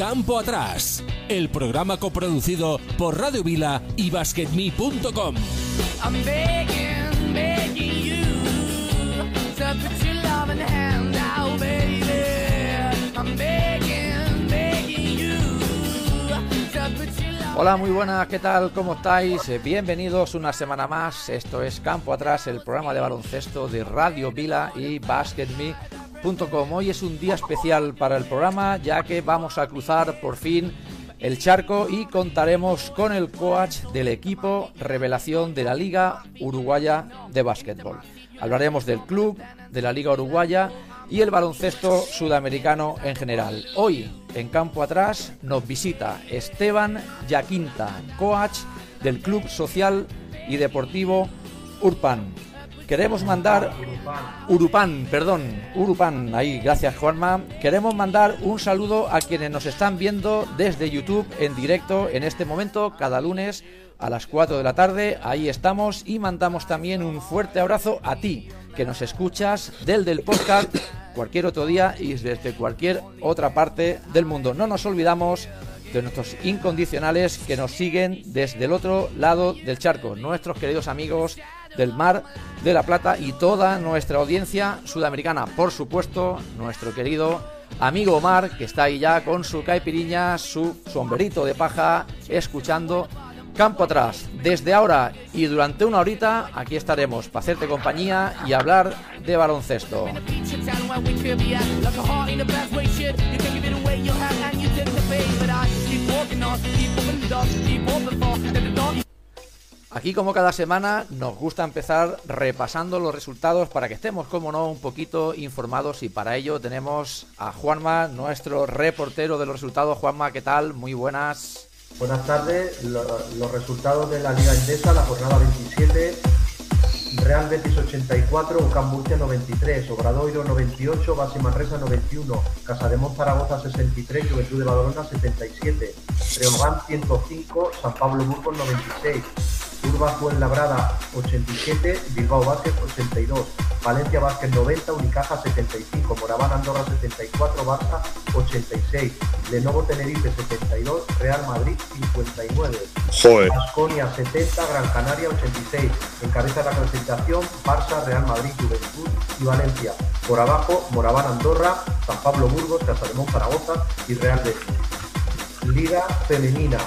Campo Atrás, el programa coproducido por Radio Vila y BasketMe.com. Hola, muy buenas, ¿qué tal? ¿Cómo estáis? Bienvenidos una semana más. Esto es Campo Atrás, el programa de baloncesto de Radio Vila y Hoy es un día especial para el programa, ya que vamos a cruzar por fin el charco y contaremos con el coach del equipo revelación de la Liga Uruguaya de Básquetbol. Hablaremos del club, de la Liga Uruguaya y el baloncesto sudamericano en general. Hoy, en campo atrás, nos visita Esteban Yaquinta, coach del Club Social y Deportivo Urpan. Queremos mandar Urupan, perdón, Urupan, ahí, gracias Juanma. Queremos mandar un saludo a quienes nos están viendo desde YouTube en directo en este momento, cada lunes a las 4 de la tarde. Ahí estamos y mandamos también un fuerte abrazo a ti que nos escuchas del del podcast cualquier otro día y desde cualquier otra parte del mundo. No nos olvidamos de nuestros incondicionales que nos siguen desde el otro lado del charco, nuestros queridos amigos del Mar de la Plata y toda nuestra audiencia sudamericana, por supuesto, nuestro querido amigo Omar, que está ahí ya con su caipiriña, su sombrerito de paja, escuchando campo atrás. Desde ahora y durante una horita, aquí estaremos para hacerte compañía y hablar de baloncesto. Aquí como cada semana nos gusta empezar repasando los resultados para que estemos, como no, un poquito informados y para ello tenemos a Juanma, nuestro reportero de los resultados. Juanma, ¿qué tal? Muy buenas. Buenas tardes. Lo- los resultados de la Liga Endesa, la jornada 27. Real Betis 84, Ucán Murcia 93, Obradoiro 98, Basi Manresa 91, Casademón Zaragoza 63, Juventud de Badalona 77, Breogán 105, San Pablo Burgos 96, Urba Fuenlabrada 87, Bilbao Vázquez 82, Valencia Vázquez 90, Unicaja 75, Moraván Andorra 74, Barça 86, Lenovo Tenerife 72, Real Madrid 59. Joder. Basconia 70, Gran Canaria 86. Encabeza la clasificación Barça, Real Madrid, Juventud y Valencia. Por abajo, Moraván Andorra, San Pablo Burgos, Casademón Zaragoza y Real Betis. Liga Femenina.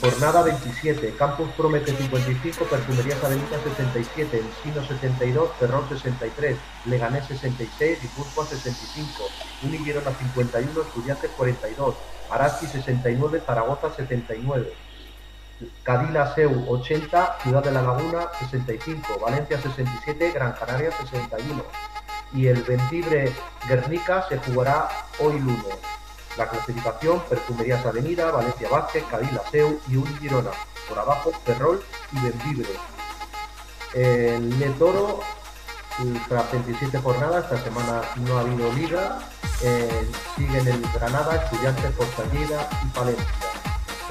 Jornada 27. Campus Promete 55, Perfumerías Avenida 67, Ensino 72, Ferrol 63, Leganés 66 y Burgos 65. Uni Girona 51, Estudiantes 42, Araski 69, Zaragoza 79. Cadila Seu 80, Ciudad de la Laguna 65, Valencia 67, Gran Canaria 61. Y el Vendibre Guernica se jugará hoy lunes. La clasificación, Perfumerías Avenida, Valencia Vázquez, Cadila Seu y Uni Girona. Por abajo, Ferrol y Vendibre. El Netoro, tras 27 jornadas, esta semana no ha habido liga. Eh, siguen el Granada, Estudiantes, Portalleda y Palencia.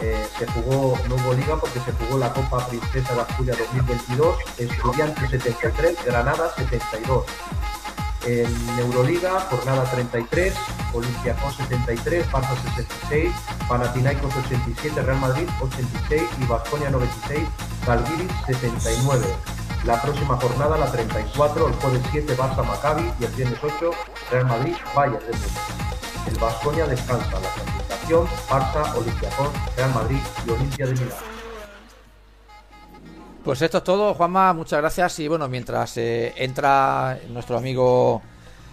Eh, se jugó, no hubo liga porque se jugó la Copa Princesa de Asturias 2022, Estudiantes 73, Granada 72. En Euroliga, jornada 33, Olympiacos 73, Barça 66, Panathinaikos 87, Real Madrid 86 y Baskonia 96, Zalgiris 69. La próxima jornada, la 34, el jueves 7, Barça Maccabi y el viernes 8, Real Madrid Bayern de. El Baskonia descansa la clasificación Barça, Olympiacos, Real Madrid y Olimpia de Milán. Pues esto es todo, Juanma, muchas gracias. Y bueno, mientras eh, entra nuestro amigo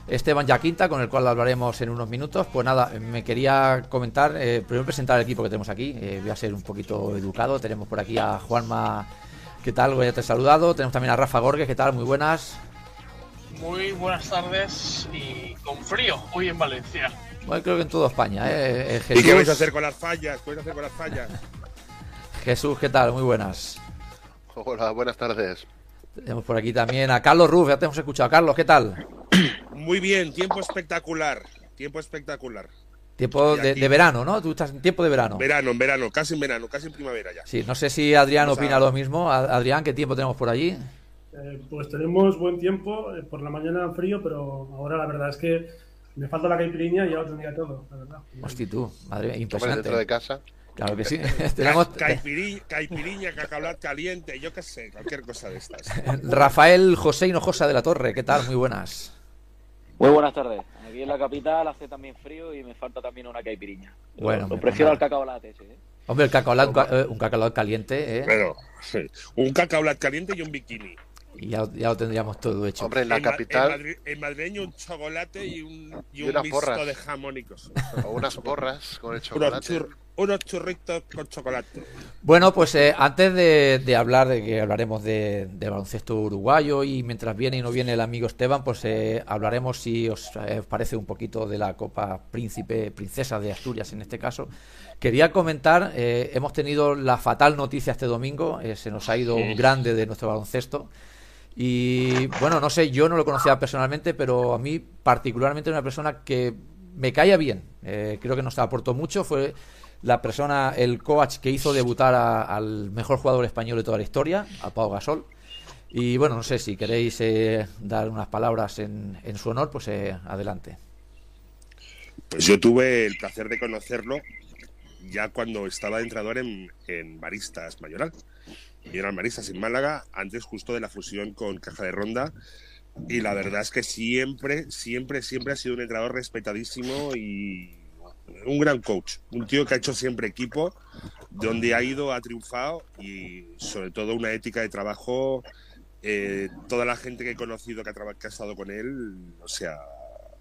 Esteban Yaquinta, con el cual hablaremos en unos minutos, pues nada, me quería comentar, eh, primero presentar el equipo que tenemos aquí. Eh, voy a ser un poquito educado. Tenemos por aquí a Juanma, ¿qué tal? Voy a te he saludado. Tenemos también a Rafa Gorges, ¿qué tal? Muy buenas. Muy buenas tardes y con frío hoy en Valencia. Bueno, creo que en toda España, ¿eh? Eh, ¿Y qué vais a Jesús, hacer con las fallas? ¿Qué vais a hacer con las fallas? Jesús, ¿qué tal? Muy buenas. Hola, buenas tardes. Tenemos por aquí también a Carlos Ruf, ya te hemos escuchado. Carlos, ¿qué tal? Muy bien, tiempo espectacular. Tiempo espectacular. Tiempo de, de verano, ¿no? Tú estás en tiempo de verano. Verano, en verano, casi en verano, casi en primavera ya. Sí, no sé si Adrián Vamos a- opina lo mismo. A- Adrián, ¿qué tiempo tenemos por allí? Eh, pues tenemos buen tiempo, eh, por la mañana frío, pero ahora la verdad es que Me falta la caipiriña y ya lo tendría todo, la verdad. Hostia, tú, madre mía, impresionante. dentro de casa. Claro que sí. Tenemos Caipiriña, caipiriña, cacaolat caliente, yo qué sé, cualquier cosa de estas. Rafael José Hinojosa de la Torre, ¿qué tal? Muy buenas. Muy buenas tardes. Aquí en la capital hace también frío y me falta también una caipiriña. Bueno, lo prefiero al cacao latte, ese, ¿eh? Hombre, el cacaolat, eh, un cacaolat caliente, ¿eh? Pero, sí, un cacaolat caliente y un bikini. Y ya, ya lo tendríamos todo hecho. Hombre, en la En ma- capital, En, madri- en madrileño un chocolate y un, y Y un mixto porras. de jamón y cosas. o unas porras con el chocolate. chur- unos churritos con chocolate. Bueno, pues eh, antes de, de hablar de que hablaremos de, de baloncesto uruguayo y mientras viene y no viene el amigo Esteban, pues eh, hablaremos si os, eh, os parece un poquito de la Copa Príncipe, Princesa de Asturias en este caso. Quería comentar, eh, hemos tenido la fatal noticia este domingo, eh, se nos ha ido un grande de nuestro baloncesto. Y bueno, no sé, yo no lo conocía personalmente, pero a mí particularmente una persona que me caía bien. Eh, creo que nos aportó mucho. Fue la persona, el coach que hizo debutar al mejor jugador español de toda la historia, a Pau Gasol. Y bueno, no sé si queréis eh, dar unas palabras en, en su honor, pues eh, adelante. Pues yo tuve el placer de conocerlo ya cuando estaba de entrenador en, en Maristas Mayoral. Eran Maristas en Málaga, antes justo de la fusión con Caja de Ronda. Y la verdad es que siempre, siempre, siempre ha sido un entrenador respetadísimo y un gran coach. Un tío que ha hecho siempre equipo, donde ha ido, ha triunfado y sobre todo una ética de trabajo. eh, toda la gente que he conocido que ha, que ha estado con él, o sea,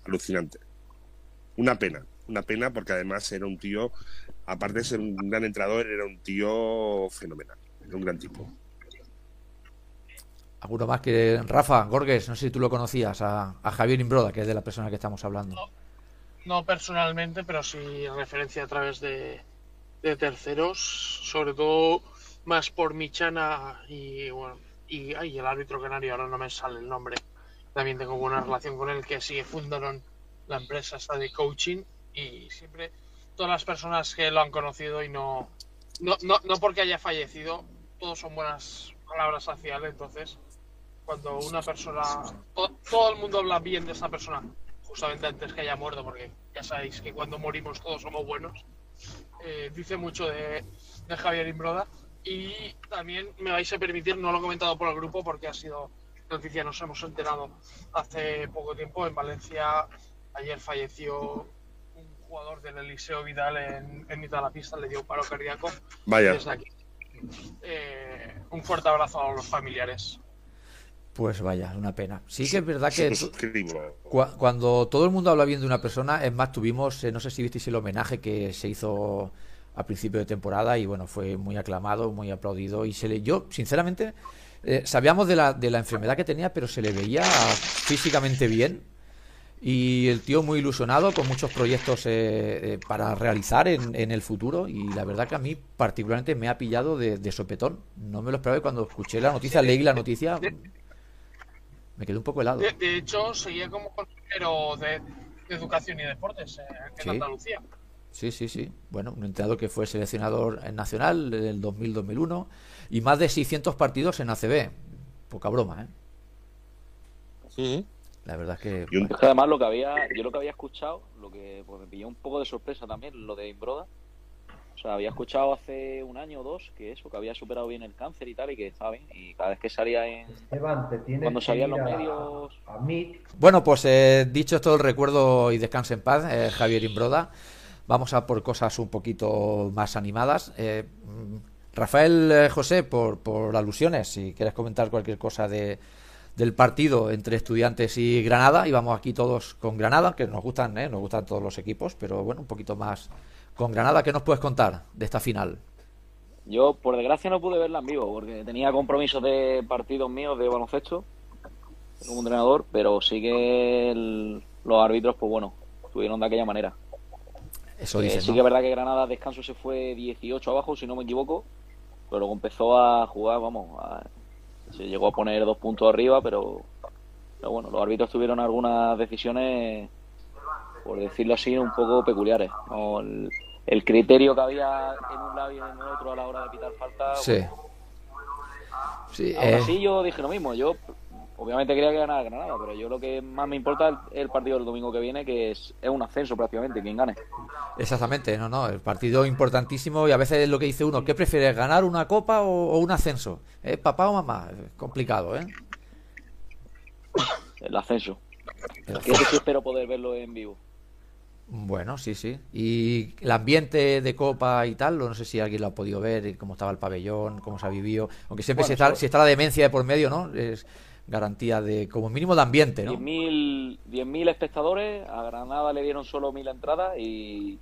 alucinante. Una pena, una pena porque además era un tío, aparte de ser un gran entrenador, era un tío fenomenal, era un gran tipo. ¿Alguno más que Rafa Gorges? No sé si tú lo conocías, a, a Javier Imbroda, que es de la persona que estamos hablando. No personalmente, pero sí referencia a través de, de terceros, sobre todo más por Michana y bueno y ay, el árbitro canario, ahora no me sale el nombre. También tengo buena relación con él, que sí fundaron la empresa esta de coaching y siempre todas las personas que lo han conocido y no no, no, no porque haya fallecido, todos son buenas palabras hacia él, entonces cuando una persona, to- todo el mundo habla bien de esa persona, justamente antes que haya muerto, porque ya sabéis que cuando morimos todos somos buenos, eh, dice mucho de, de Javier Imbroda. Y también me vais a permitir, no lo he comentado por el grupo porque ha sido noticia, nos hemos enterado hace poco tiempo. En Valencia, ayer falleció un jugador del Eliseo Vidal en, en mitad de la pista, le dio un paro cardíaco. Vaya. Desde aquí, eh, un fuerte abrazo a los familiares. Pues vaya, una pena. Sí que es verdad que. Cua- Cuando todo el mundo habla bien de una persona, es más, tuvimos, eh, no sé si visteis el homenaje que se hizo a principio de temporada y bueno, fue muy aclamado, muy aplaudido y se le, yo, sinceramente, eh, sabíamos de la, de la enfermedad que tenía, pero se le veía físicamente bien y el tío muy ilusionado con muchos proyectos eh, eh, para realizar en, en el futuro y la verdad que a mí particularmente me ha pillado de, de sopetón. No me lo esperaba y cuando escuché la noticia, leí la noticia, me quedé un poco helado. De, de hecho, seguía como consejero de, de Educación y Deportes eh, en Sí. Andalucía. Sí, sí, sí. Bueno, un entrenador que fue seleccionador en nacional en el 2000-2001 y más de 600 partidos en ACB. Poca broma, ¿eh? La verdad es que... Y un- Es que además lo que había, yo lo que había escuchado, lo que pues, me pilló un poco de sorpresa también, lo de Imbroda. O sea, había escuchado hace un año o dos que eso, que había superado bien el cáncer y tal, y que estaba bien. Y cada vez que salía en. Esteban, te tienes Cuando salían los medios. a Bueno, pues eh, dicho esto el recuerdo y descanse en paz, eh, Javier Imbroda. Vamos a por cosas un poquito más animadas. Eh, Rafael eh, José, por, por alusiones, si quieres comentar cualquier cosa de, del partido entre estudiantes y Granada, y vamos aquí todos con Granada, que nos gustan, eh, nos gustan todos los equipos, pero bueno, un poquito más con Granada. ¿Qué nos puedes contar de esta final? Yo, por desgracia, no pude verla en vivo, porque tenía compromisos de partidos míos de baloncesto como entrenador, pero sí que el- los árbitros, pues bueno, estuvieron de aquella manera. Eso Eh, dicen, sí ¿no? que es verdad que Granada descanso se fue 18 abajo, si no me equivoco, pero luego empezó a jugar, vamos, a- se llegó a poner dos puntos arriba, pero, pero bueno, los árbitros tuvieron algunas decisiones, por decirlo así, un poco peculiares. ¿no? El, el criterio que había en un lado y en el otro a la hora de pitar falta. Sí. bueno, Sí, Aún eh, así yo dije lo mismo, yo obviamente quería que ganara Granada, pero yo lo que más me importa es el, partido del domingo que viene, que es, es un ascenso prácticamente, quien gane. Exactamente, no, no, el partido importantísimo y a veces es lo que dice uno, ¿qué prefieres, ganar una copa o, o un ascenso? ¿Eh, ¿Papá o mamá? Es complicado, ¿eh? El ascenso. El Que ese sí espero poder verlo en vivo. Bueno, sí, sí. Y el ambiente de Copa y tal, no sé si alguien lo ha podido ver, y cómo estaba el pabellón, cómo se ha vivido. Aunque siempre Bueno, si, está, si está la demencia de por medio, ¿no? Es garantía de, como mínimo de ambiente, ¿no? 10.000 10.000 espectadores, a Granada le dieron solo 1.000 entradas y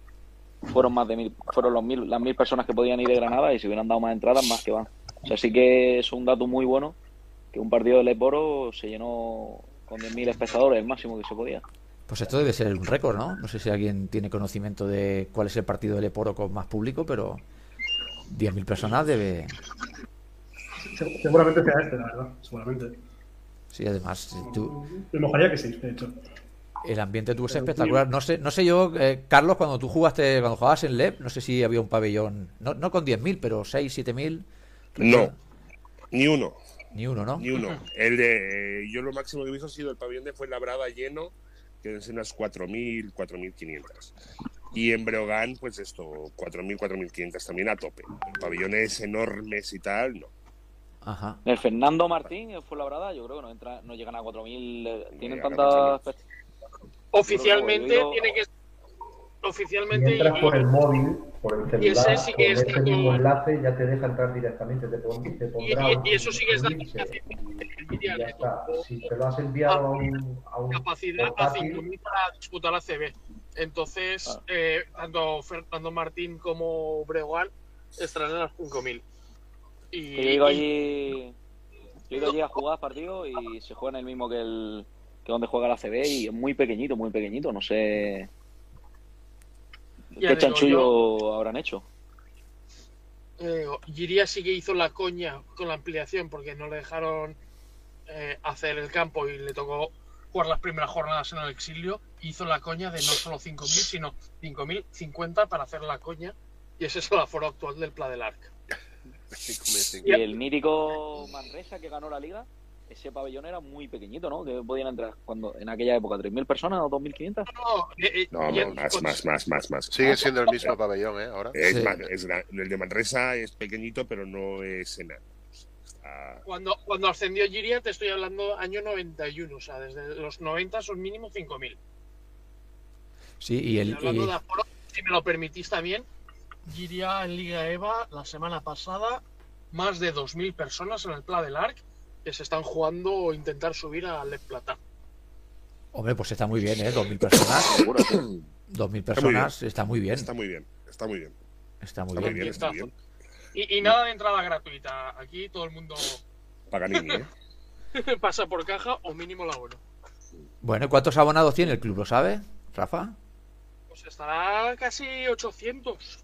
fueron más de mil, fueron los mil, las 1.000 personas que podían ir de Granada y si hubieran dado más entradas, más que van. O sea, sí que es un dato muy bueno que un partido de Leporo se llenó con 10.000 espectadores, el máximo que se podía. Pues esto debe ser un récord, ¿no? No sé si alguien tiene conocimiento de cuál es el partido del Eporo con más público, pero 10.000 personas debe... Se- Seguramente sea este, la verdad. Seguramente. Sí, además, tú- Me mojaría que sí, de hecho. el ambiente tuvo espectacular. No sé, no sé yo, eh, Carlos, cuando tú jugaste, cuando jugabas en LEP, no sé si había un pabellón, no, no con 10.000, pero 6, 7.000. No, ni uno, Ni uno, ¿no? ni uno. El de, eh, yo lo máximo que he visto ha sido el pabellón de Fuenlabrada lleno, que deben ser unas 4.000, 4.500. Y en Breogán, pues esto, 4.000, 4.500 también a tope. Pabellones enormes y tal, no. Ajá. El Fernando Martín fue la verdad, yo creo que no, entra, no llegan a 4.000. eh, Tienen tantas. 4.000. Oficialmente digo- tiene que Si oficialmente entras y- por el móvil, por el Y ese celular, sí que con es ese dato- mismo enlace ya te deja entrar directamente, te, pon- te y, pondrá y- y eso sí que es y ya está. Si te lo has enviado a un, a un capacidad a portátil, 5.000 para disputar la CB. Entonces, Ah. eh, tanto Fernando Martín como Breogán estarán en las 5.000. Y, yo he ido y- allí. Yo ido allí a jugar partidos y se juega en el mismo que el que donde juega la CB y es muy pequeñito, muy pequeñito. No sé Ya qué chanchullo habrán hecho. eh, Giria sí que hizo la coña con la ampliación porque no le dejaron eh, hacer el campo y le tocó jugar las primeras jornadas en el exilio. Hizo la coña de no solo 5.000, sino 5.050 para hacer la coña. Y ese es el aforo actual del Pla del Arc. Y el mítico Manresa que ganó la liga, ese pabellón era muy pequeñito, ¿no? Que podían entrar cuando en aquella época 3.000 personas o 2.500. No, eh, eh, No, no, más, con- más, más, más, más. Sigue siendo el mismo pabellón, ¿eh? Ahora. Es Sí. más, es gra- el de Manresa es pequeñito, pero no es enano. Está- Cuando, cuando ascendió Giria, te estoy hablando año 91, o sea, desde los 90 son mínimo 5.000. Sí, y el... Y hablando y- de aforo, si me lo permitís también, Giria en Liga EVA la semana pasada, más de 2.000 personas en el Pla del Arc que se están jugando o intentar subir al Lep Plata. Hombre, pues está muy bien, ¿eh? 2.000 personas. Seguro, sí. 2.000 personas, está muy bien. Está muy bien, está muy bien. Está muy Está muy bien. bien, está muy bien. Y, y nada de entrada gratuita. Aquí todo el mundo Paganini, ¿eh? pasa por caja o mínimo la uno. Bueno, ¿y cuántos abonados tiene el club? ¿Lo sabe, Rafa? Pues estará casi 800.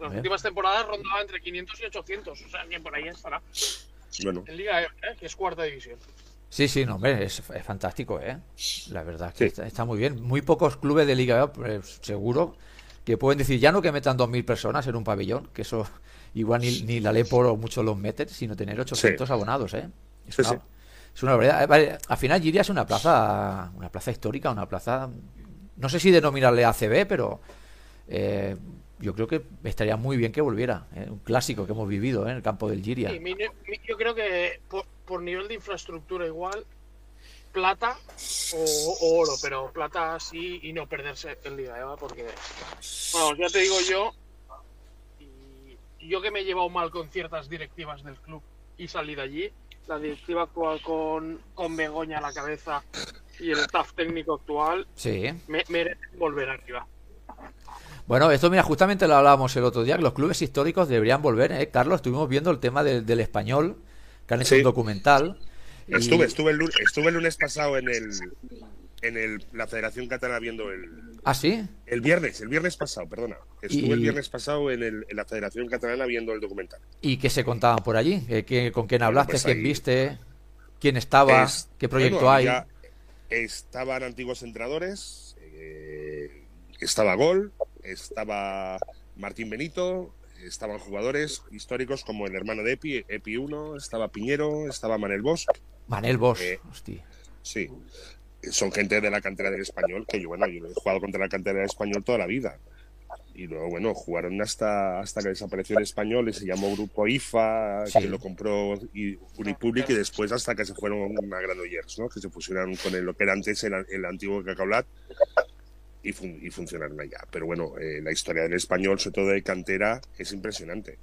Las últimas temporadas rondaba entre 500 y 800. O sea, que por ahí estará. Bueno, En Liga EVA, ¿eh? que es cuarta división. Sí, sí, no, hombre, es, es fantástico, ¿eh? La verdad que Sí. está, está muy bien. Muy pocos clubes de Liga eh, seguro que pueden decir ya no que metan 2.000 personas en un pabellón, que eso igual ni, ni la Lepor o muchos los meten, sino tener 800 abonados, ¿eh? Es Sí, una, sí. es una vale, al final Giria es una plaza, una plaza histórica, una plaza, no sé si denominarle ACB, pero eh, yo creo que estaría muy bien que volviera. ¿eh? Un clásico que hemos vivido ¿eh? en el campo del Giria. Sí, yo creo que por, por nivel de infraestructura igual, plata o, o oro, pero plata sí y no perderse en Liga EVA porque, vamos, ya te digo yo, y yo que me he llevado mal con ciertas directivas del club y salí de allí, la directiva actual con, con Begoña a la cabeza y el staff técnico actual Sí. me, merece volver arriba. Bueno, esto mira, justamente lo hablábamos el otro día, que los clubes históricos deberían volver, ¿eh? Carlos, estuvimos viendo el tema del, del español, que han hecho Sí. un documental. y- estuve, estuve, el lunes, estuve el lunes pasado en el en el, la Federación Catalana viendo el, Ah, sí. el viernes, el viernes pasado, perdona. Estuve Y- el viernes pasado en, el, en la Federación Catalana viendo el documental. ¿Y qué se contaban por allí? Eh, ¿qué- ¿Con quién hablaste? pues ¿Quién ahí- viste? ¿Quién estaba? Es- ¿Qué proyecto bueno, hay? estaban antiguos entrenadores, eh, estaba Gol, estaba Martín Benito, estaban jugadores históricos como el hermano de Epi, Epi 1, estaba Piñero, estaba Manel Bosch Manel Bosch, Eh, hostia. Sí. Son gente de la cantera del español que yo, bueno, yo he jugado contra la cantera del español toda la vida. Y luego, bueno, jugaron hasta, hasta que desapareció el español y se llamó Grupo IFA, Sí. que lo compró Unipublic y después hasta que se fueron a Granollers, ¿no? Que se fusionaron con el- lo que era antes el, el antiguo Cacaulat y, fun- y funcionaron allá. Pero bueno, eh, la historia del español, sobre todo de cantera, es impresionante.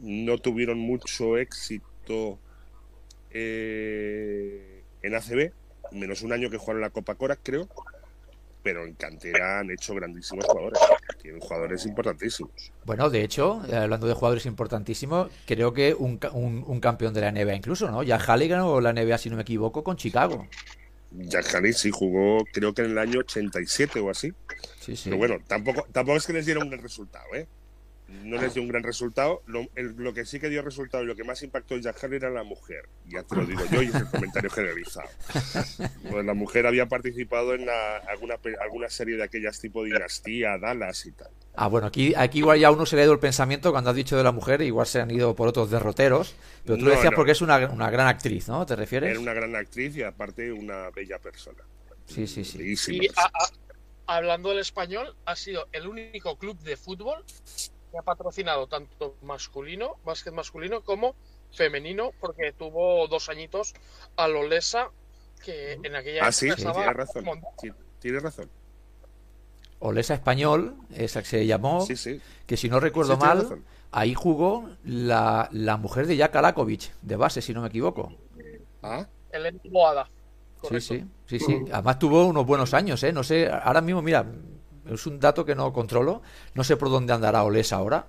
No tuvieron mucho éxito eh, en ACB, menos un año que jugaron la Copa Cora, creo, pero en cantera han hecho grandísimos jugadores. Tienen jugadores importantísimos. Bueno, de hecho, eh, hablando de jugadores importantísimos, creo que un, un- campeón de la NBA incluso, ¿no? Ya Halley ganó la NBA, si no me equivoco, con Chicago. Jack sí jugó, creo que en el año 87 o así. Sí, sí. Pero bueno, tampoco, tampoco es que les diera un gran resultado, ¿eh? No les dio un gran resultado. Lo, el- lo que sí que dio resultado y lo que más impactó en Jack era la mujer. Ya te lo digo yo y es el comentario generalizado. Pues la mujer había participado en la- alguna, alguna serie de aquellas tipo Dinastía, Dallas y tal. Ah, bueno, aquí, aquí igual ya uno se le ha ido el pensamiento cuando has dicho de la mujer, igual se han ido por otros derroteros, pero tú No, decías no. porque es una, una gran actriz, ¿no? ¿Te refieres? Era una gran actriz y aparte una bella persona. Sí, sí, sí. Bellísima Y persona. a- a- hablando del español, ha sido el único club de fútbol que ha patrocinado tanto masculino, básquet masculino, como femenino, porque tuvo dos añitos a Lolesa, que en aquella Ah, sí, época sí, estaba tienes razón. Sí, Tienes razón. Olesa Español, esa que se llamó, Sí, sí. que si no recuerdo Sí, mal, ahí jugó la, la mujer de Jack Alakovic, de base, si no me equivoco. Ah, Elena Boada. Sí, sí, sí, sí. Además tuvo unos buenos años, ¿eh? No sé, ahora mismo, mira, es un dato que no controlo. No sé por dónde andará Olesa ahora,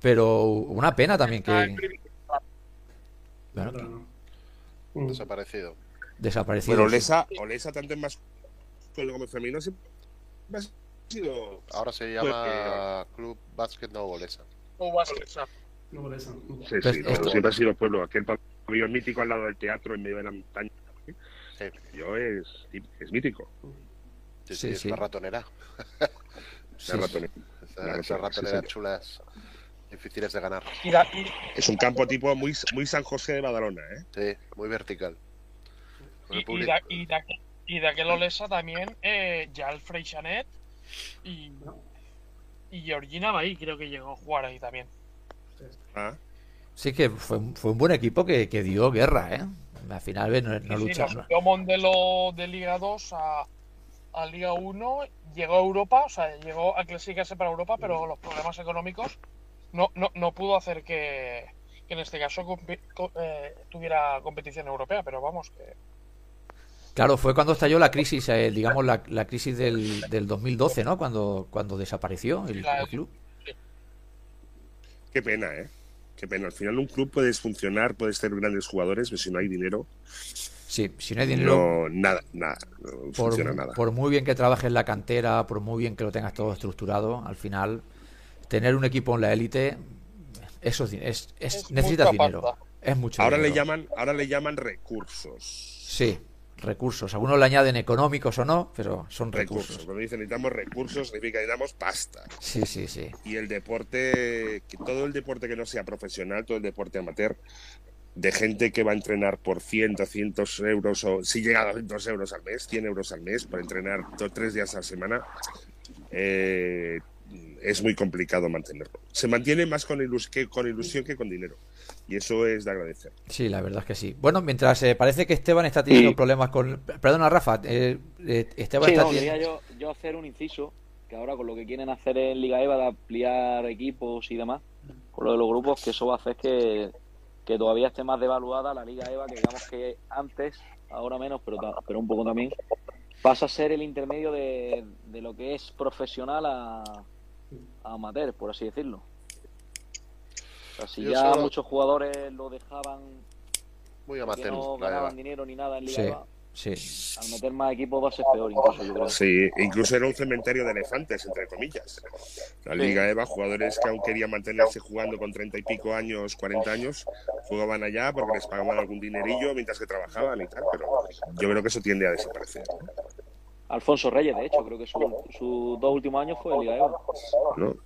pero una pena también que bueno, ¿no? Mm. Desaparecido. desaparecido. Pero Olesa, Olesa tanto en masculino como en femenino siempre ha sido Ahora se llama Club Básquet No Bolesa. o básquet, o sea, No por eso. Sí, Pues sí, no, esto- siempre ha sido pueblo, aquel pabellón mítico al lado del teatro en medio de la montaña. Sí, Yo es, es mítico. Sí, Sí, sí, es sí. una ratonera. Sí, La sí. ratonera. Esas ratonera, sí, chulas, difíciles de ganar. Es un campo tipo muy, muy San José de Badalona, ¿eh? Sí, muy vertical. Y- y da- y de aquel- y de aquel Olesa también, eh, ya el Freixanet y, y Georgina Bahí creo que llegó a jugar ahí también. Ah, Sí que fue, un- fue un buen equipo que, que dio guerra, ¿eh? Al final no, no Sí, sí, lucha. lo subió Mondelo de Liga 2 a, a Liga 1, llegó a Europa, o sea, llegó a clasificarse para Europa, pero los problemas económicos no, no, no pudo hacer que, que en este caso compi- co- eh, tuviera competición europea, pero vamos, que Claro, fue cuando estalló la crisis, eh, digamos, la, la crisis del, del 2012, ¿no? Cuando, cuando desapareció el, La- el club. qué pena, ¿eh? Qué pena. Al final un club puedes funcionar, puedes tener grandes jugadores, pero si no hay dinero, Sí, si no hay dinero, no, nada, nada, no por, funciona nada. por muy bien que trabajes en la cantera, por muy bien que lo tengas todo estructurado, al final, tener un equipo en la élite, eso es, es, es- Es necesitas dinero. pasta. Es mucho Ahora le dinero. llaman, ahora le llaman recursos. Sí, recursos. Algunos le añaden económicos o no, pero son Recursos. recursos. Cuando dicen necesitamos recursos, significa necesitamos pasta. Sí, sí, sí. Y el deporte, que todo el deporte que no sea profesional, todo el deporte amateur, de gente que va a entrenar por 100, 200 euros, o si llega a 200 euros al mes, 100 euros al mes, para entrenar dos, tres días a la semana, eh, es muy complicado mantenerlo. Se mantiene más con, ilus que, con ilusión que con dinero. Y eso es de agradecer. Sí, la verdad es que sí. Bueno, mientras eh, parece que Esteban está teniendo Sí. problemas con... Perdona, Rafa. eh, eh, Esteban Sí, está no, teniendo... quería yo, yo hacer un inciso, que ahora con lo que quieren hacer en Liga EVA de ampliar equipos y demás, con lo de los grupos, que eso va a hacer que, que todavía esté más devaluada la Liga EVA, que digamos que antes, ahora menos, pero, pero un poco también, pasa a ser el intermedio de, de lo que es profesional a, a amateur, por así decirlo. O sea, si Yo ya solo- muchos jugadores lo dejaban Muy amateur. no ganaban dinero ni nada en Liga Sí, EVA, sí. al meter más equipos va a ser peor incluso, yo creo. Sí, incluso era un cementerio de elefantes, entre comillas. La Sí. Liga EVA, jugadores que aún querían mantenerse jugando con 30 y pico años, 40 años, jugaban allá porque les pagaban algún dinerillo mientras que trabajaban y tal, pero yo creo que eso tiende a desaparecer. Alfonso Reyes, de hecho, creo que su- sus dos últimos años fue en Liga EVA. ¿no?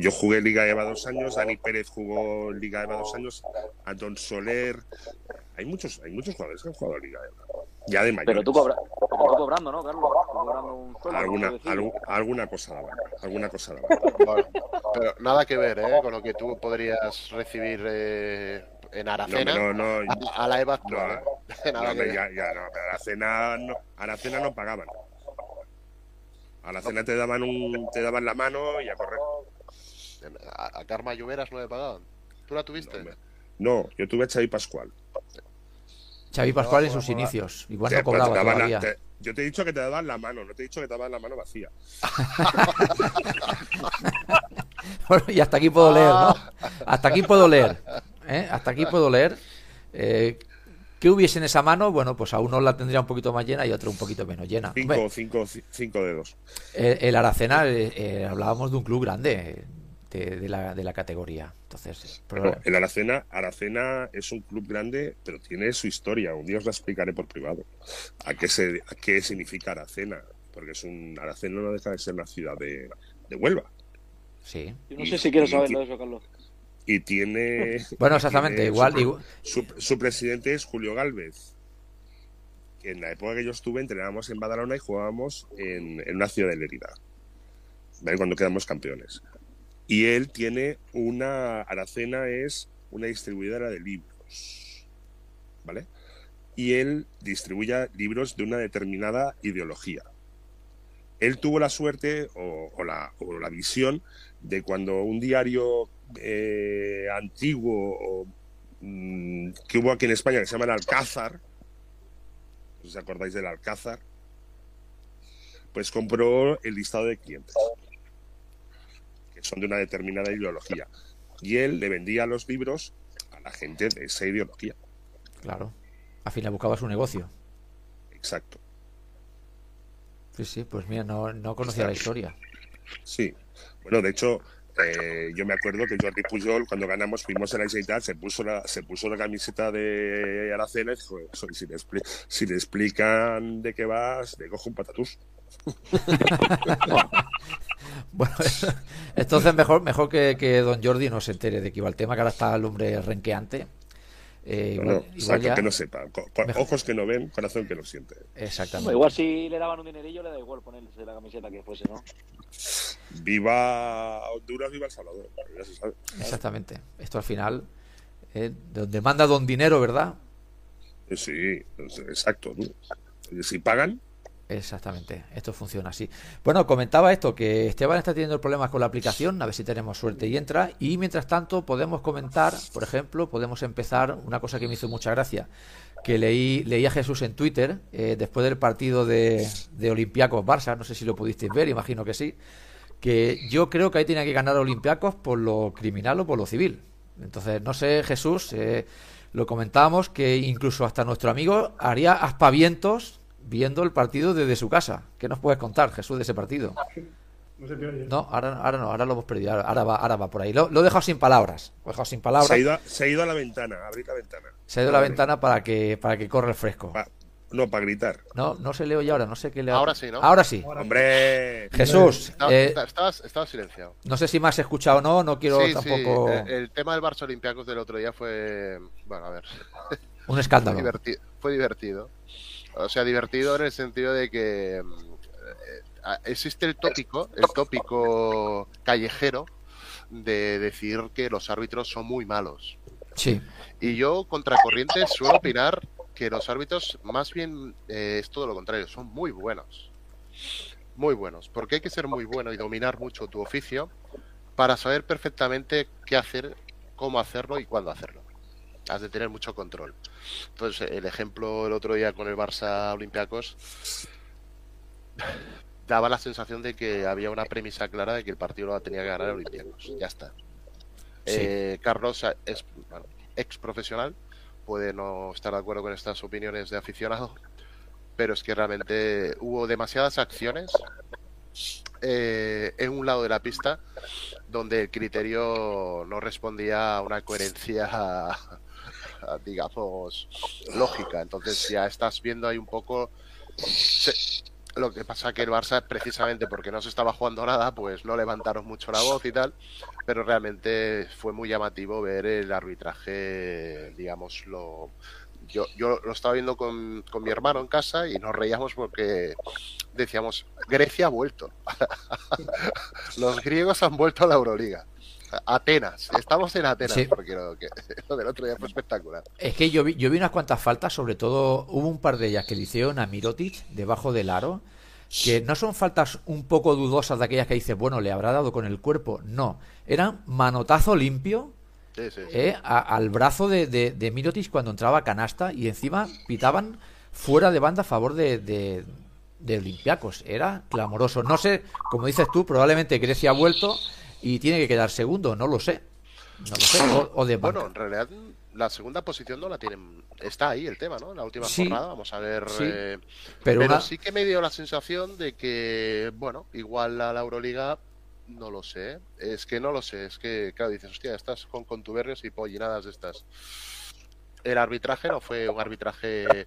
Yo jugué Liga EVA dos años, Dani Pérez jugó Liga EVA dos años, Anton Soler, Hay muchos, hay muchos jugadores que han jugado Liga Ebro. Ya de mayores. Pero tú, cobra, tú cobrando, ¿no, Carlos? Tú cobrando un sueldo, alguna, alguna cosa daban, alguna cosa. Bueno, pero nada que ver, ¿eh? Con lo que tú podrías recibir eh, en No, Aracena no, no, a, a la EVA no, actual. no, Nada ya, ya, no, pero a la cena no, a la cena no pagaban. A la cena te daban un, te daban la mano y a correr. A, a Karma Lluveras no le pagaban. ¿Tú la tuviste? No, yo tuve a Xavi Pascual. Xavi Pascual en sus inicios. Igual no te cobraba daban todavía. te- yo te he dicho que te daban la mano, no te he dicho que te daban la mano vacía. Bueno, y hasta aquí puedo leer, ¿no? Ah. Hasta aquí puedo leer. ¿eh? Hasta aquí puedo leer. Eh, ¿Qué hubiese en esa mano? Bueno, pues a uno la tendría un poquito más llena y a otro un poquito menos llena. Cinco, Hombre, cinco, ci- cinco dedos. el, el Aracena, eh, eh, hablábamos de un club grande de, de la, de la categoría. Entonces, pero- Pero el Aracena, Aracena es un club grande, pero tiene su historia. Un día os la explicaré por privado. ¿A qué, se, a qué significa Aracena? Porque es un Aracena no deja de ser una ciudad de, de Huelva. sí. Yo no Y- sé si quiero saberlo eso, Carlos. Y tiene. Bueno, exactamente, tiene igual, Su, igual- su- su presidente es Julio Galvez. Que en la época que yo estuve entrenábamos en Badalona y jugábamos en, en una ciudad de Lérida. ¿Vale? Cuando quedamos campeones. Y él tiene una. Aracena es una distribuidora de libros. ¿Vale? Y él distribuye libros de una determinada ideología. Él tuvo la suerte o, la, o la visión de cuando un diario eh, antiguo mm, que hubo aquí en España que se llama el Alcázar, os acordáis del Alcázar, pues compró el listado de clientes, son de una determinada ideología. Y él le vendía los libros a la gente de esa ideología. Claro. Al final buscaba su negocio. Exacto. Sí, sí, pues mira, no, no conocía la historia. Sí. Bueno, de hecho, eh, yo me acuerdo que Jordi Pujol, cuando ganamos, fuimos a la Generalitat, se puso la, se puso la camiseta de Aracena y dijo, "Joder, si le, si le explican de qué vas, le cojo un patatús. Bueno, entonces mejor, mejor que, que don Jordi no se entere de que iba el tema, que ahora está el hombre renqueante. Eh, No, igual, no, igual exacto, ya- que no sepa. Ojos que no ven, corazón que no siente. Exactamente. Igual si le daban un dinerillo, le da igual ponerse la camiseta que fuese, ¿no? Viva Honduras, viva El Salvador. Ya se sabe. Exactamente. Esto al final, eh, donde manda don dinero, ¿verdad? Sí, exacto. Si pagan, Exactamente, esto funciona así. Bueno, comentaba esto, que Esteban está teniendo problemas con la aplicación, a ver si tenemos suerte y entra. Y mientras tanto podemos comentar, por ejemplo, podemos empezar una cosa que me hizo mucha gracia, que leí, leí a Jesús en Twitter, eh, después del partido de, de Olympiacos Barça, no sé si lo pudisteis ver, imagino que sí, que yo creo que ahí tenía que ganar Olympiacos por lo criminal o por lo civil. Entonces, no sé, Jesús, eh, lo comentábamos que incluso hasta nuestro amigo haría aspavientos viendo el partido desde su casa. ¿Qué nos puedes contar, Jesús, de ese partido? No se oye. No, ahora, ahora no, ahora lo hemos perdido. Ahora, ahora va, ahora va por ahí. Lo, lo he dejado sin palabras. Lo he dejado sin palabras. se ha, ido a, se ha ido a la ventana, abrir la ventana. Se ha ido a la Abre. ventana para que, para que corra el fresco. Pa- no, para gritar. No, no se le oye ahora, no sé qué le ha- Ahora sí, ¿no? Ahora sí. ¡Hombre! Jesús, Estaba, eh, estabas, estabas silenciado. no sé si me has escuchado o no, no quiero sí, tampoco sí. eh, El tema del Barça Olympiacos del otro día fue. Bueno, a ver. un Fue, escándalo. fue divertido. O sea, divertido en el sentido de que mm, eh, existe el tópico, el tópico callejero de decir que los árbitros son muy malos. Sí, Y yo, contracorriente, suelo opinar que los árbitros, más bien, eh, es todo lo contrario, son muy buenos. Muy buenos. Porque hay que ser muy bueno y dominar mucho tu oficio para saber perfectamente qué hacer, cómo hacerlo y cuándo hacerlo. Has de tener mucho control. Entonces, el ejemplo el otro día con el Barça Olympiacos daba la sensación de que había una premisa clara de que el partido lo tenía que ganar Olympiacos. Ya está. Sí. Eh, Carlos es bueno, ex profesional, puede no estar de acuerdo con estas opiniones de aficionado, pero es que realmente hubo demasiadas acciones eh, en un lado de la pista donde el criterio no respondía a una coherencia, digamos, lógica. Entonces ya estás viendo ahí un poco... lo que pasa que el Barça, precisamente porque no se estaba jugando nada, pues no levantaron mucho la voz y tal, pero realmente fue muy llamativo ver el arbitraje, digámoslo, yo, yo lo estaba viendo con, con mi hermano en casa y nos reíamos porque decíamos, Grecia ha vuelto. Los griegos han vuelto a la Euroliga. Atenas, estamos en Atenas, Sí. porque lo, que, lo del otro día fue espectacular. Es que yo vi, yo vi unas cuantas faltas, sobre todo hubo un par de ellas que le hicieron a Mirotic debajo del aro, que no son faltas un poco dudosas de aquellas que dices, bueno, le habrá dado con el cuerpo. No, eran manotazo limpio Sí, sí, eh, a- al brazo de, de, de Mirotic cuando entraba a canasta y encima pitaban fuera de banda a favor de, de, de Olympiacos. Era clamoroso. No sé, como dices tú, probablemente Grecia ha vuelto y tiene que quedar segundo, no lo sé. No lo sé. O, o de banca. Bueno, en realidad la segunda posición no la tienen. Está ahí el tema, ¿no? En la última Sí. jornada, vamos a ver. Sí. eh, pero pero una- sí que me dio la sensación de que, bueno, igual a la Euroliga, no lo sé. Es que no lo sé. Es que, claro, dices, hostia, estás con contubernios y pollinadas de estas. El arbitraje no fue un arbitraje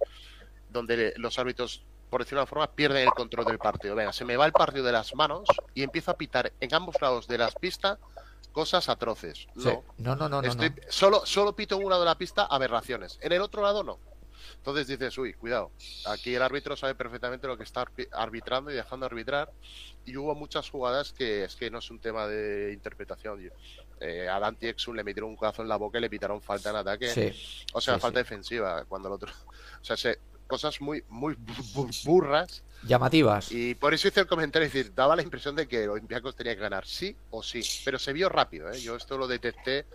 donde los árbitros, por decirlo de una forma, pierden el control del partido. Venga, se me va el partido de las manos y empiezo a pitar en ambos lados de las pistas cosas atroces. No, No, no, no, no, Estoy- no. Solo, solo pito en un lado de la pista aberraciones. En el otro lado no. Entonces dices, uy, cuidado. Aquí el árbitro sabe perfectamente lo que está arbi- arbitrando y dejando arbitrar. Y hubo muchas jugadas que es que no es un tema de interpretación. Eh, a Dante Exum le metieron un codazo en la boca y le pitaron falta en ataque. Sí. O sea, sí, falta defensiva. Cuando el otro. O sea, se- cosas muy, muy bu- bu- burras. Llamativas. Y por eso hice el comentario, es decir, daba la impresión de que Olympiacos tenía que ganar, sí o sí, pero se vio rápido, ¿eh? yo esto lo detecté